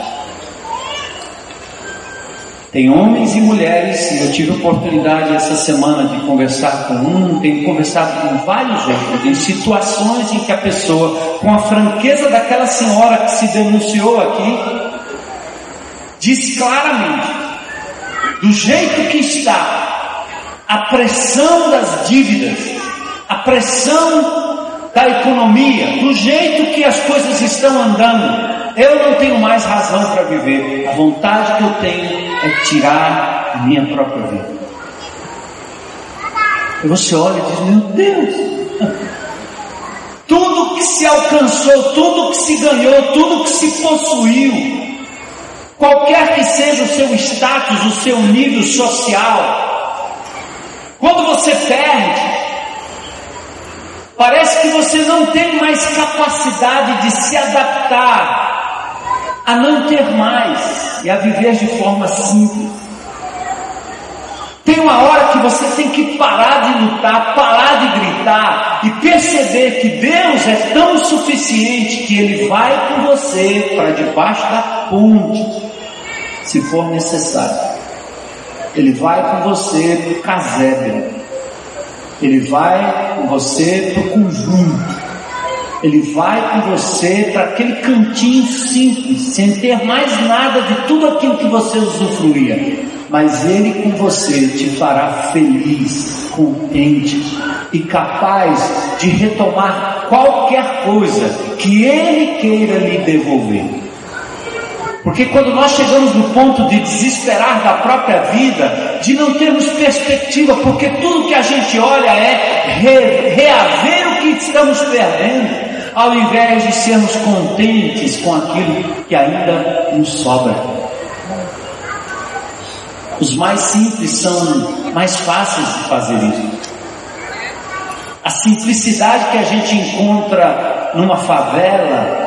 Tem homens e mulheres, eu tive oportunidade essa semana de conversar com um, tenho conversado com vários outros, em situações em que a pessoa, com a franqueza daquela senhora que se denunciou aqui, diz claramente, do jeito que está, a pressão das dívidas, a pressão da economia, do jeito que as coisas estão andando, eu não tenho mais razão para viver. A vontade que eu tenho é tirar a minha própria vida. E você olha e diz: Meu Deus, [laughs] tudo que se alcançou, tudo que se ganhou, tudo que se possuiu, qualquer que seja o seu status, o seu nível social, quando você perde, Parece que você não tem mais capacidade de se adaptar a não ter mais e a viver de forma simples. Tem uma hora que você tem que parar de lutar, parar de gritar e perceber que Deus é tão suficiente que Ele vai com você para debaixo da ponte, se for necessário. Ele vai com você para o casebre. Ele vai com você para o conjunto. Ele vai com você para aquele cantinho simples, sem ter mais nada de tudo aquilo que você usufruía. Mas Ele com você te fará feliz, contente e capaz de retomar qualquer coisa que Ele queira lhe devolver. Porque quando nós chegamos no ponto de desesperar da própria vida, de não termos perspectiva, porque tudo que a gente olha é re, reaver o que estamos perdendo, ao invés de sermos contentes com aquilo que ainda nos sobra. Os mais simples são mais fáceis de fazer isso. A simplicidade que a gente encontra numa favela,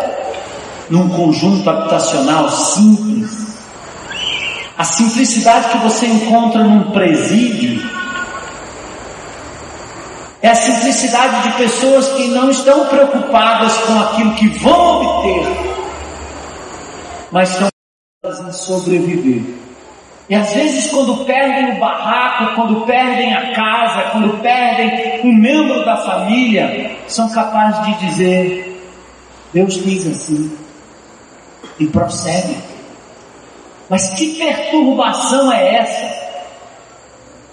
num conjunto habitacional simples, a simplicidade que você encontra num presídio, é a simplicidade de pessoas que não estão preocupadas com aquilo que vão obter, mas estão preocupadas em sobreviver. E às vezes, quando perdem o barraco, quando perdem a casa, quando perdem um membro da família, são capazes de dizer: Deus quis assim e prossegue. Mas que perturbação é essa?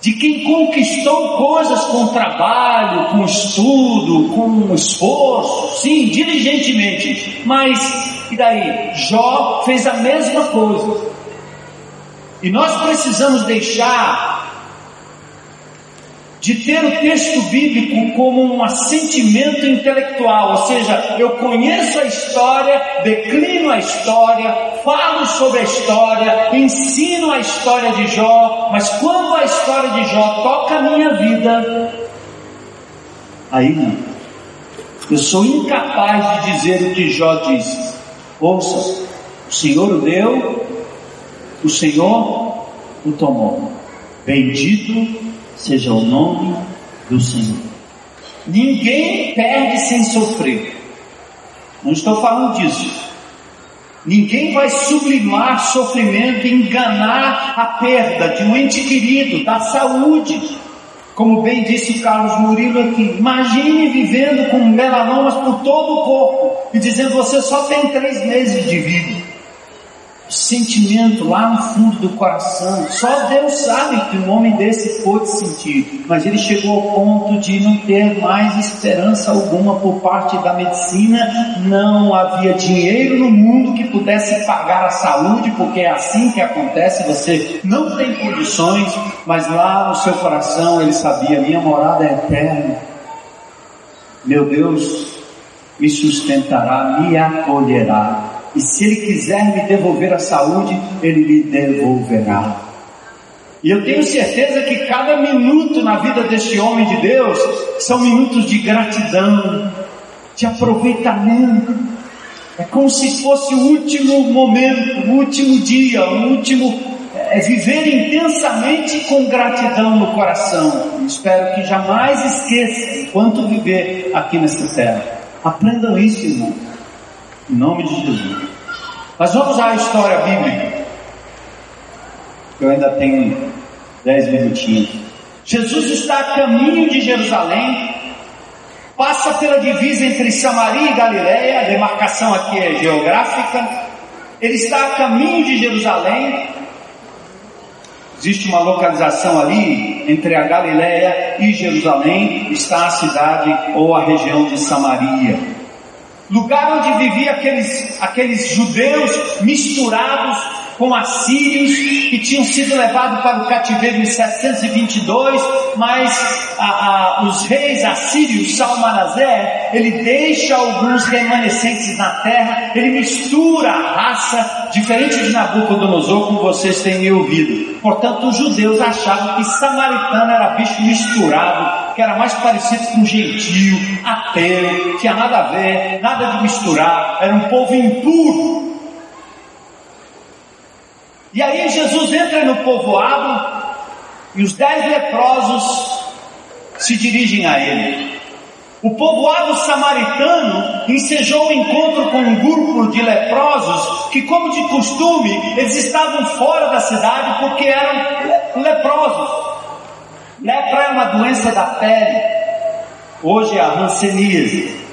De quem conquistou coisas com trabalho, com estudo, com esforço, sim, diligentemente. Mas, e daí? Jó fez a mesma coisa. E nós precisamos deixar de ter o texto bíblico como um assentimento intelectual, ou seja, eu conheço a história, declino a história, falo sobre a história, ensino a história de Jó, mas quando a história de Jó toca a minha vida, aí não. Eu sou incapaz de dizer o que Jó disse. Ouça, o Senhor o deu, o Senhor o tomou. Bendito seja o nome do Senhor. Ninguém perde sem sofrer. Não estou falando disso. Ninguém vai sublimar sofrimento enganar a perda de um ente querido, da saúde. Como bem disse o Carlos Murilo aqui, imagine vivendo com melanomas por todo o corpo e dizendo você só tem três meses de vida sentimento lá no fundo do coração. Só Deus sabe que um homem desse pôde sentir, mas ele chegou ao ponto de não ter mais esperança alguma por parte da medicina. Não havia dinheiro no mundo que pudesse pagar a saúde, porque é assim que acontece. Você não tem condições, mas lá no seu coração ele sabia: minha morada é eterna. Meu Deus me sustentará, me acolherá e se Ele quiser me devolver a saúde, Ele me devolverá. E eu tenho certeza que cada minuto na vida deste homem de Deus são minutos de gratidão, de aproveitamento. É como se fosse o último momento, o último dia, o último. É viver intensamente com gratidão no coração. espero que jamais esqueça enquanto viver aqui nessa terra. Aprendam isso, irmão. Em nome de Jesus. Mas vamos à história bíblica. Eu ainda tenho dez minutinhos. Jesus está a caminho de Jerusalém, passa pela divisa entre Samaria e Galiléia, a demarcação aqui é geográfica. Ele está a caminho de Jerusalém. Existe uma localização ali entre a Galiléia e Jerusalém, está a cidade ou a região de Samaria lugar onde viviam aqueles, aqueles judeus misturados com assírios que tinham sido levados para o cativeiro em 722, mas a, a, os reis assírios, Salmanazé, ele deixa alguns remanescentes na terra, ele mistura a raça, diferente de Nabucodonosor, como vocês têm me ouvido. Portanto, os judeus achavam que samaritano era bicho misturado, que era mais parecido com gentio, ateu, tinha nada a ver, nada de misturar, era um povo impuro. E aí Jesus entra no povoado e os dez leprosos se dirigem a ele. O povoado samaritano ensejou o um encontro com um grupo de leprosos que, como de costume, eles estavam fora da cidade porque eram leprosos. Lepra é uma doença da pele, hoje é a hanseníase.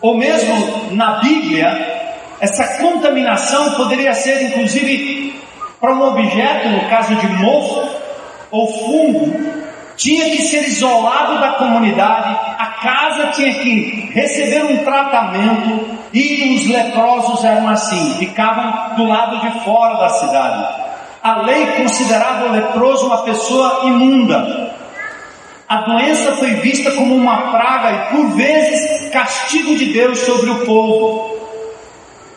Ou mesmo na Bíblia, essa contaminação poderia ser inclusive para um objeto, no caso de mofo ou fungo, tinha que ser isolado da comunidade a casa tinha que receber um tratamento e os leprosos eram assim, ficavam do lado de fora da cidade. A lei considerava o leproso uma pessoa imunda. A doença foi vista como uma praga e, por vezes, castigo de Deus sobre o povo.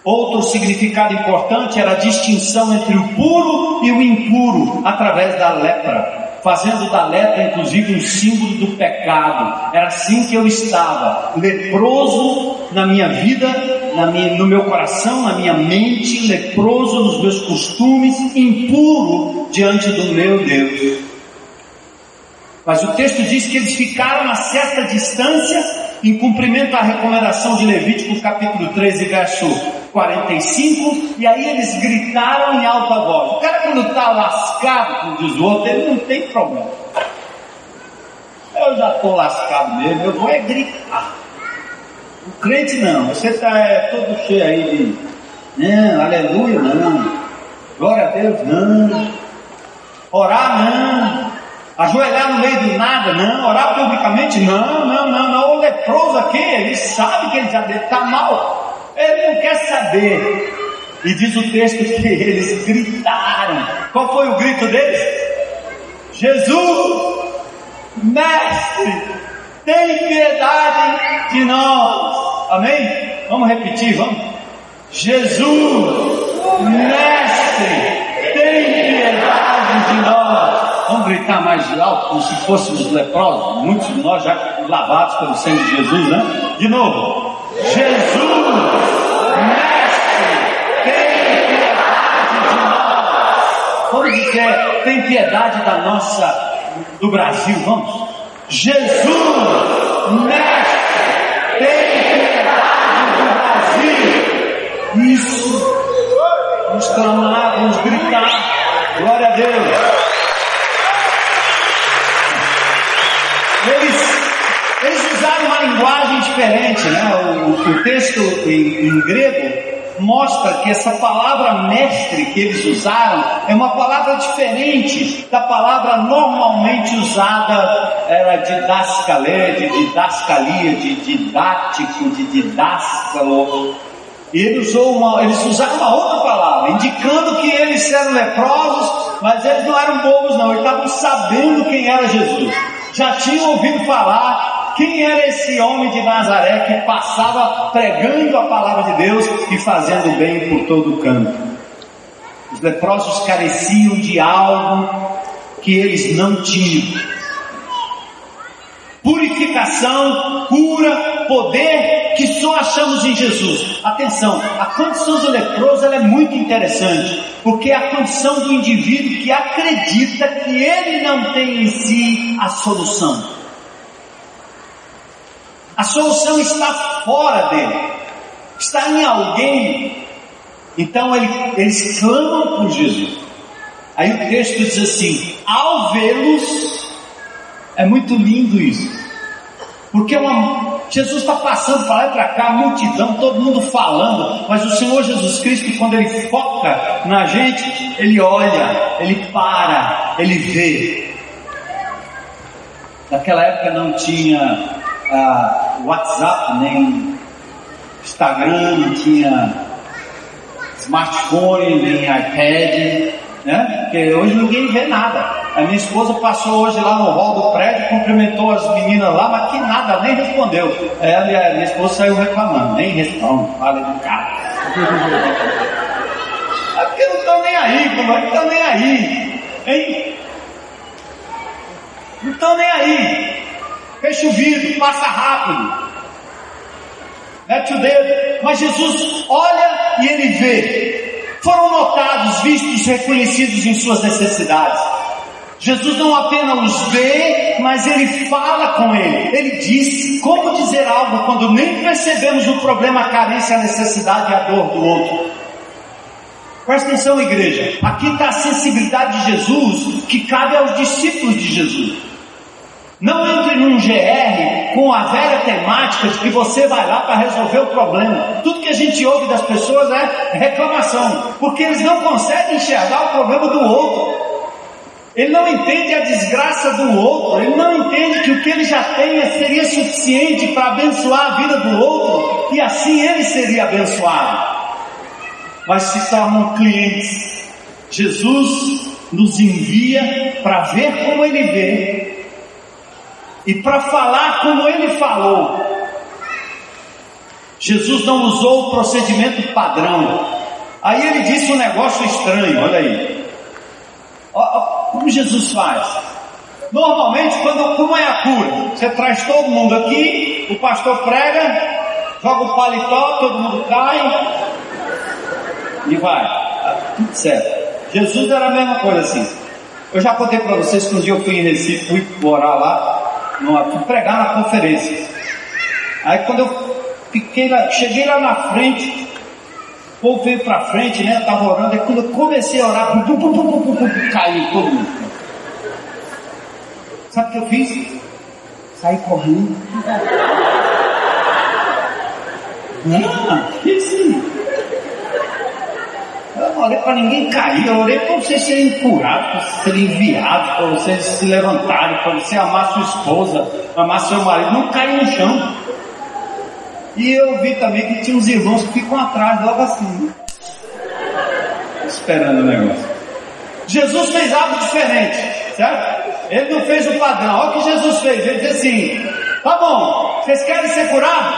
Outro significado importante era a distinção entre o puro e o impuro através da lepra, fazendo da lepra inclusive um símbolo do pecado. Era assim que eu estava, leproso na minha vida, na minha, no meu coração, na minha mente, leproso nos meus costumes, impuro diante do meu Deus. Mas o texto diz que eles ficaram a certa distância em cumprimento à recomendação de Levítico capítulo 13, verso 45, e aí eles gritaram em alta voz. O cara quando está lascado, como diz o outro, ele não tem problema. Eu já estou lascado mesmo, eu vou é gritar. O crente não, você está é, todo cheio aí de não, aleluia não, glória a Deus não, orar não, ajoelhar no meio do nada não, orar publicamente não, não, não, não, o leproso aqui, ele sabe que ele já está mal, ele não quer saber. E diz o texto que eles gritaram. Qual foi o grito deles? Jesus, Mestre, tem piedade de nós. Amém? Vamos repetir, vamos. Jesus, Mestre, tem piedade de nós. Vamos gritar mais alto, como se fôssemos leprosos. Muitos de nós já lavados pelo sangue de Jesus, né? De novo. Jesus, Vamos dizer, tem piedade da nossa, do Brasil, vamos? Jesus, mestre, tem piedade do Brasil. Isso. Vamos clamar, vamos gritar. Glória a Deus. Eles, eles usaram uma linguagem diferente, né? O, o texto em, em grego mostra que essa palavra mestre que eles usaram é uma palavra diferente da palavra normalmente usada, era didascalé, de didascalia, de didático, de didáscalo. E ele usou uma, eles usaram uma outra palavra, indicando que eles eram leprosos, mas eles não eram bobos não, eles estavam sabendo quem era Jesus. Já tinham ouvido falar quem era esse homem de Nazaré que passava pregando a palavra de Deus e fazendo bem por todo o canto? Os leprosos careciam de algo que eles não tinham. Purificação, cura, poder que só achamos em Jesus. Atenção, a condição do leproso é muito interessante, porque é a condição do indivíduo que acredita que ele não tem em si a solução. A solução está fora dele, está em alguém. Então ele, eles clamam por Jesus. Aí o texto diz assim: ao vê-los, é muito lindo isso, porque uma, Jesus está passando para lá e para cá, multidão, todo mundo falando, mas o Senhor Jesus Cristo, quando ele foca na gente, ele olha, ele para, ele vê. Naquela época não tinha ah, WhatsApp, nem Instagram, não tinha smartphone, nem iPad, né? Porque hoje ninguém vê nada. A minha esposa passou hoje lá no hall do prédio, cumprimentou as meninas lá, mas que nada, nem respondeu. Ela e a minha esposa saiu reclamando, nem responde, fala do cara. [laughs] É porque não estão nem aí, como é que estão nem aí? Hein? Não estão nem aí. Fecha o vidro, passa rápido. Mete o dedo. Mas Jesus olha e ele vê. Foram notados, vistos, reconhecidos em suas necessidades. Jesus não apenas os vê, mas ele fala com ele. Ele diz como dizer algo quando nem percebemos o problema, a carência, a necessidade e a dor do outro. Presta atenção, igreja. Aqui está a sensibilidade de Jesus que cabe aos discípulos de Jesus. Não entre num GR com a velha temática de que você vai lá para resolver o problema. Tudo que a gente ouve das pessoas é reclamação, porque eles não conseguem enxergar o problema do outro. Ele não entende a desgraça do outro, ele não entende que o que ele já tem seria suficiente para abençoar a vida do outro e assim ele seria abençoado. Mas se tornam clientes. Jesus nos envia para ver como ele vê e para falar como ele falou. Jesus não usou o procedimento padrão. Aí ele disse um negócio estranho, olha aí. Como Jesus faz? Normalmente, quando, como é a cura? Você traz todo mundo aqui, o pastor prega, joga o paletó, todo mundo cai e vai. Tá tudo certo. Jesus era a mesma coisa assim. Eu já contei para vocês que um dia eu fui em Recife, fui morar lá, numa, pregar na conferência. Aí quando eu fiquei lá, cheguei lá na frente, o povo veio para frente, né? Estava orando, e quando eu comecei a orar, pum, pum, pum, pum, pum, caiu todo mundo. Sabe o que eu fiz? Saí correndo. [laughs] Não, isso? Não orei para ninguém cair, eu orei para vocês serem curados, para vocês serem enviados, para vocês se levantarem, para você amar sua esposa, amar seu marido, não cair no chão. E eu vi também que tinha uns irmãos que ficam atrás, logo assim, esperando o negócio. Jesus fez algo diferente, certo? Ele não fez o padrão. Olha o que Jesus fez. Ele disse assim: tá bom, vocês querem ser curados?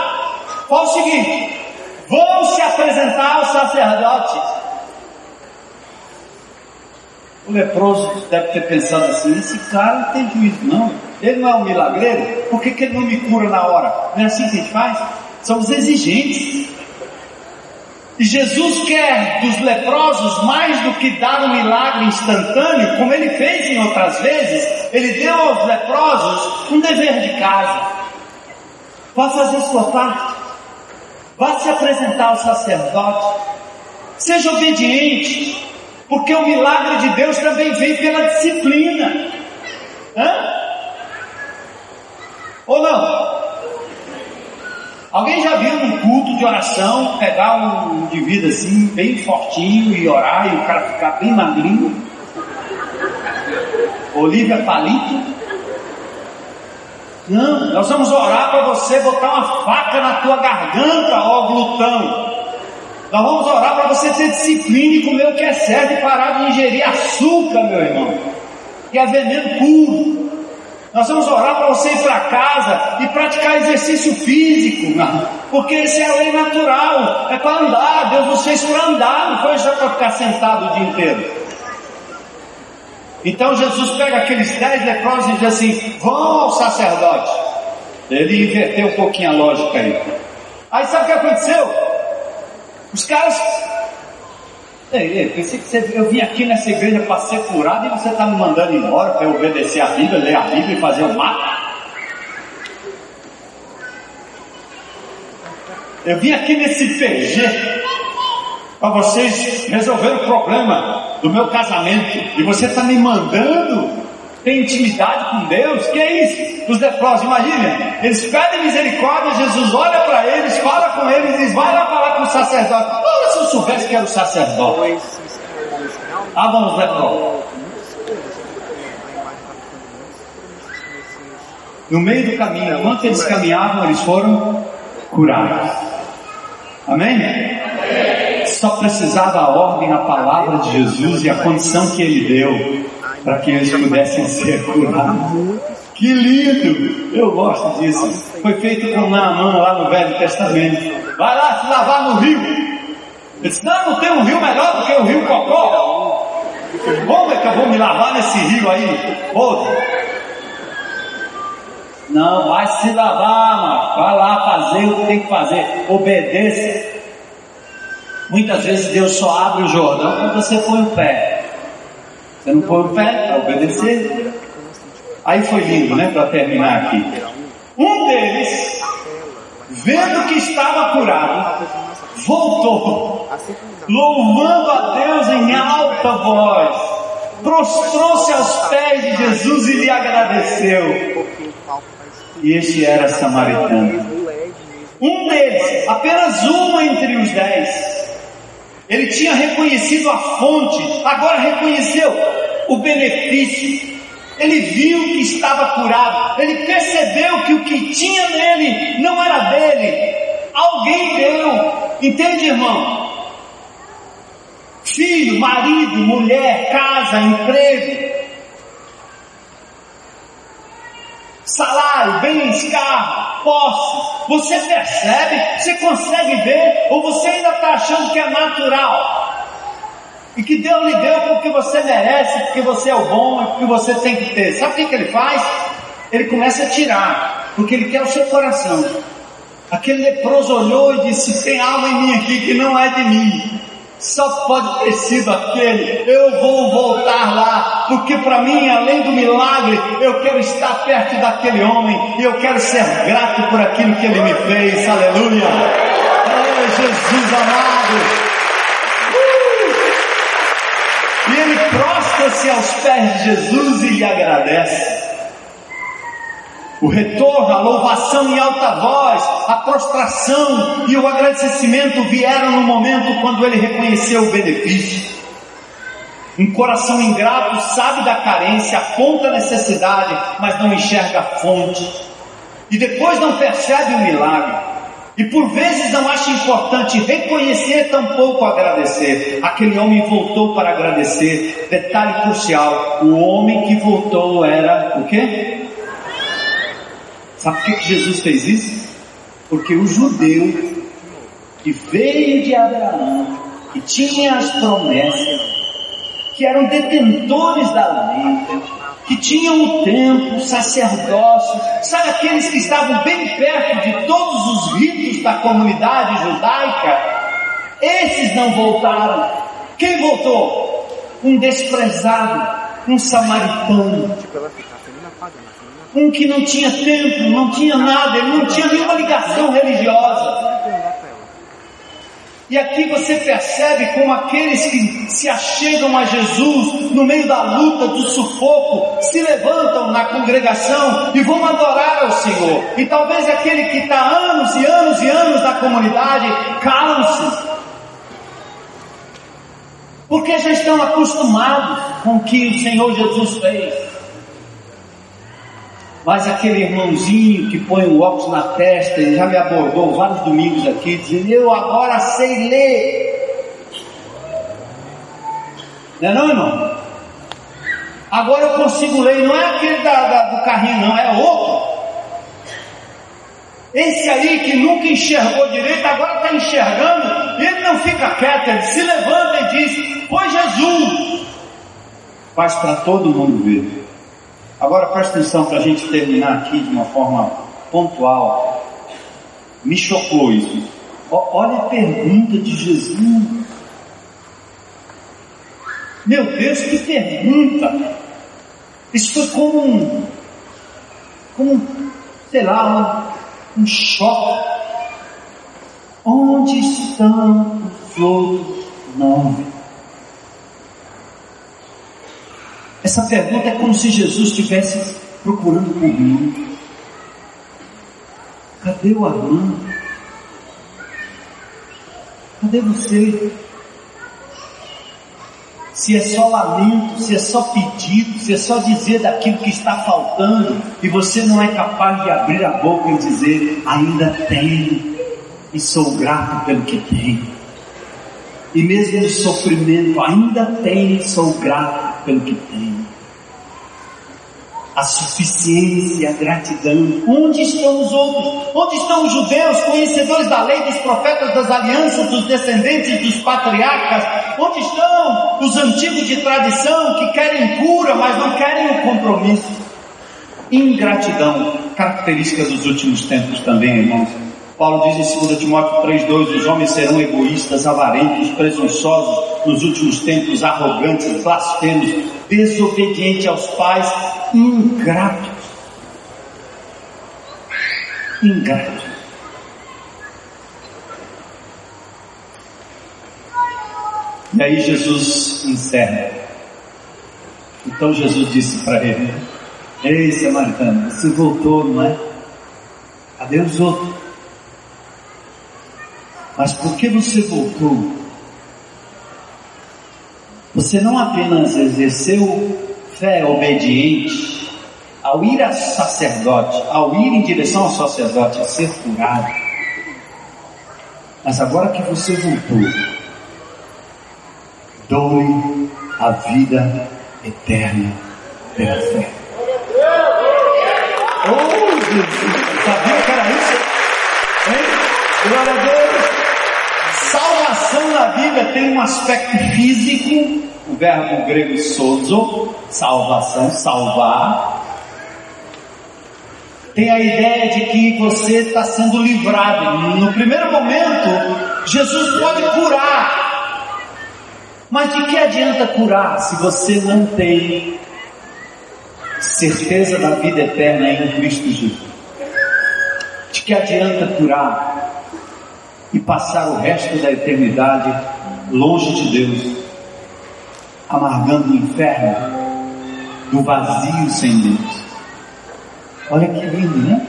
Fala o seguinte: vão se apresentar ao sacerdote o leproso deve ter pensado assim: esse cara não tem juízo, não. Ele não é um milagreiro, por que, que ele não me cura na hora? Não é assim que a gente faz? Somos exigentes. E Jesus quer dos leprosos mais do que dar um milagre instantâneo, como ele fez em outras vezes, ele deu aos leprosos um dever de casa. Vá fazer sua parte. Vá se apresentar ao sacerdote. Seja obediente. Porque o milagre de Deus também vem pela disciplina. Hã? Ou não? Alguém já viu num culto de oração pegar um indivíduo assim, bem fortinho e orar e o cara ficar bem magrinho? Olivia Palito? Não, nós vamos orar para você botar uma faca na tua garganta, ó glutão. Nós vamos orar para você ter disciplina e comer o que é certo e parar de ingerir açúcar, meu irmão, que é veneno puro. Nós vamos orar para você ir para casa e praticar exercício físico, porque isso é a lei natural, é para andar. Deus nos fez para andar, não foi só para ficar sentado o dia inteiro. Então Jesus pega aqueles dez leprosos e diz assim: vão ao sacerdote. Ele inverteu um pouquinho a lógica aí. Aí sabe o que aconteceu? Os caras. Ei, ei, pensei que você, eu vim aqui nessa igreja para ser curado e você está me mandando embora para eu obedecer a Bíblia, ler a Bíblia e fazer o mapa. Eu vim aqui nesse PG para vocês resolver o problema do meu casamento e você está me mandando tem intimidade com Deus, que é isso? Os leprosos, imagina, eles pedem misericórdia, Jesus olha para eles, fala com eles, diz, vai lá falar com o sacerdote. Olha se eu soubesse que era o sacerdote. Ah, vamos, leprosos. No meio do caminho, enquanto eles caminhavam, eles foram curados. Amém? Só precisava a ordem, a palavra de Jesus e a condição que ele deu para que eles pudessem ser curados. Que lindo! Eu gosto disso. Foi feito com Naamã lá no Velho Testamento. Vai lá se lavar no rio. Ele disse, não, não tem um rio melhor do que o rio Cocó. Como é que eu vou me lavar nesse rio aí? Outro. Não, vai se lavar, mano. Vai lá fazer o que tem que fazer. Obedeça. Muitas vezes Deus só abre o Jordão quando você põe o pé. Você não põe o pé para obedecer. Aí foi lindo, né? Para terminar aqui. Um deles, vendo que estava curado, voltou, louvando a Deus em alta voz, prostrou-se aos pés de Jesus e lhe agradeceu. E este era samaritano. Um deles, apenas um entre os dez, ele tinha reconhecido a fonte, agora reconheceu. o benefício. Ele viu que estava curado. Ele percebeu que o que tinha nele não era dele. Alguém deu. Entende, irmão? Filho, marido, mulher, casa, emprego. Salário, bens, carro, posse. Você percebe? Você consegue ver? Ou você ainda está achando que é natural? E que Deus lhe deu porque você merece, porque você é o bom, porque você tem que ter. Sabe o que, que ele faz? Ele começa a tirar, porque ele quer o seu coração. Aquele leproso olhou e disse: Tem algo em mim aqui que não é de mim. Só pode ter sido aquele. Eu vou voltar lá, porque para mim, além do milagre, eu quero estar perto daquele homem e eu quero ser grato por aquilo que ele me fez. Aleluia! Oh, Jesus amado! E ele prostra-se aos pés de Jesus e lhe agradece. O retorno, a louvação em alta voz, a prostração e o agradecimento vieram no momento quando ele reconheceu o benefício. Um coração ingrato sabe da carência, aponta a necessidade, mas não enxerga a fonte. E depois não percebe o milagre. E por vezes não acha importante reconhecer, tampouco agradecer. Aquele homem voltou para agradecer. Detalhe crucial: o homem que voltou era o quê? Sabe por que Jesus fez isso? Porque o judeu que veio de Abraão, que tinha as promessas, que eram detentores da lei, que tinham o templo, o sacerdócio, sabe aqueles que estavam bem perto de todos os ritos da comunidade judaica? Esses não voltaram. Quem voltou? Um desprezado, um samaritano. Um que não tinha templo, não tinha nada, ele não tinha nenhuma ligação religiosa. E aqui você percebe como aqueles que se achegam a Jesus no meio da luta, do sufoco, se levantam na congregação e vão adorar ao Senhor. E talvez aquele que está anos e anos e anos na comunidade calam-se. Porque já estão acostumados com o que o Senhor Jesus fez. Mas aquele irmãozinho que põe o óculos na testa, ele já me abordou vários domingos aqui, dizendo: Eu agora sei ler. Não é, não, irmão? Agora eu consigo ler, não é aquele da, da, do carrinho, não, é outro. Esse aí que nunca enxergou direito, agora está enxergando, ele não fica quieto, ele se levanta e diz: Foi Jesus. Faz para todo mundo ver. Agora presta atenção para a gente terminar aqui de uma forma pontual. Me chocou isso. olha a pergunta de Jesus. Meu Deus, que pergunta! Isso foi como um, como, sei lá, um, um choque. Onde estão os outros nove? Essa pergunta é como se Jesus estivesse procurando por mim. Cadê o Armando? Cadê você? Se é só lamento, se é só pedido, se é só dizer daquilo que está faltando, e você não é capaz de abrir a boca e dizer, ainda tenho, e sou grato pelo que tenho. E mesmo no sofrimento, ainda tenho e sou grato pelo que tenho a suficiência, a gratidão. Onde estão os outros? Onde estão os judeus, conhecedores da lei, dos profetas, das alianças, dos descendentes dos patriarcas? Onde estão os antigos de tradição que querem cura, mas não querem o compromisso? Ingratidão, característica dos últimos tempos também, irmãos. Paulo diz em 2 Timóteo 3,2: os homens serão egoístas, avarentos, presunçosos, nos últimos tempos arrogantes, blasfemos, desobedientes aos pais, ingratos. Ingratos. E aí Jesus encerra. Então Jesus disse para ele: Ei, samaritano, você voltou, não é? Cadê os outros? Mas por que você voltou? você não apenas exerceu fé obediente ao ir a sacerdote, ao ir em direção ao sacerdote, a ser curado, mas agora que você voltou, doe a vida eterna pela fé. Oh, Jesus! Sabia que era isso? Hein? Glória a Deus! Salvação na Bíblia tem um aspecto físico, o verbo grego sozo, salvação, salvar. Tem a ideia de que você está sendo livrado. No primeiro momento, Jesus pode curar. Mas de que adianta curar se você não tem certeza da vida eterna em Cristo Jesus? De que adianta curar e passar o resto da eternidade longe de Deus, amargando o inferno do vazio sem Deus? Olha que lindo, né?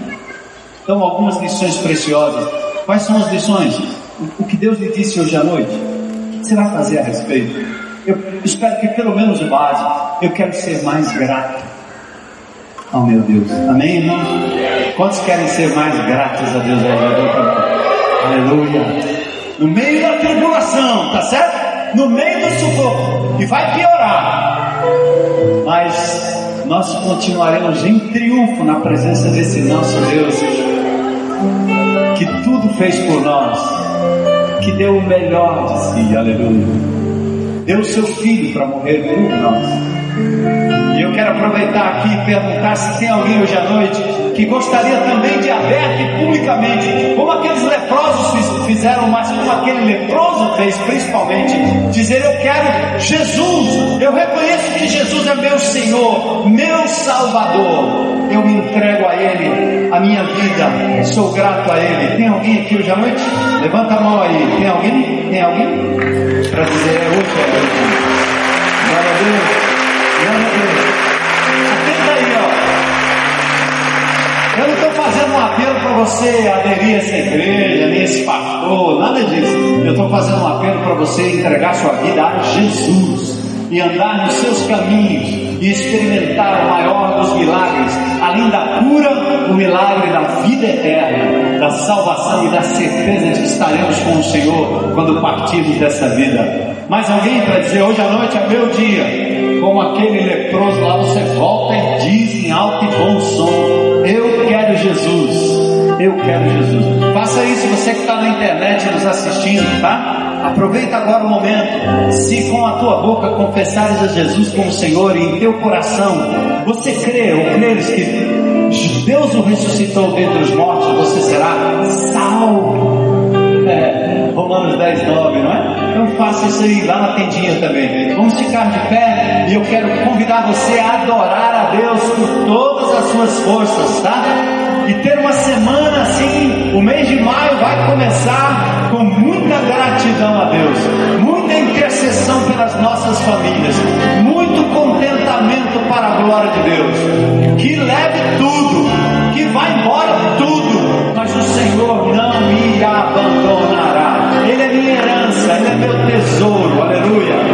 Então, algumas lições preciosas. Quais são as lições? O que Deus lhe disse hoje à noite? O que você vai fazer a respeito? Eu espero que pelo menos o básico. Eu quero ser mais grato. Oh meu Deus. Amém, irmão? Quantos querem ser mais gratos a Deus? Aleluia. No meio da tribulação, tá certo? No meio do sufoco. E vai piorar. Mas nós continuaremos em triunfo na presença desse nosso Deus, que tudo fez por nós, que deu o melhor de si, aleluia. Deu o seu filho para morrer por nós. E eu quero aproveitar aqui e perguntar se tem alguém hoje à noite que gostaria também de aberto e publicamente, como aqueles leprosos fizeram, mas como aquele leproso fez principalmente, dizer: Eu quero Jesus, eu reconheço que Jesus é meu Senhor, meu Salvador, eu me entrego a Ele, a minha vida, sou grato a Ele. Tem alguém aqui hoje à noite? Levanta a mão aí, tem alguém? Tem alguém? Para dizer: É hoje, é hoje. Glória a Deus, você aderir a essa igreja, nem esse pastor, nada disso. Eu estou fazendo um apelo para você entregar sua vida a Jesus e andar nos seus caminhos e experimentar o maior dos milagres, além da cura, o milagre da vida eterna, da salvação e da certeza de que estaremos com o Senhor quando partirmos dessa vida. Mais alguém para dizer hoje à noite é meu dia, como aquele leproso lá, você volta e diz em alto e bom som: Eu quero Jesus. Eu quero Jesus. Faça isso, você que está na internet nos assistindo, tá? Aproveita agora o momento. Se com a tua boca confessares a Jesus como Senhor e em teu coração você crê ou creres que Deus o ressuscitou dentre os mortos, você será salvo. É, Romanos 10, 9, não é? Então faça isso aí lá na tendinha também. Vamos ficar de pé e eu quero convidar você a adorar a Deus com todas as suas forças, tá? E ter uma semana assim, o mês de maio vai começar com muita gratidão a Deus, muita intercessão pelas nossas famílias, muito contentamento para a glória de Deus. Que leve tudo, que vá embora tudo, mas o Senhor não me abandonará. Ele é minha herança, Ele é meu tesouro, aleluia.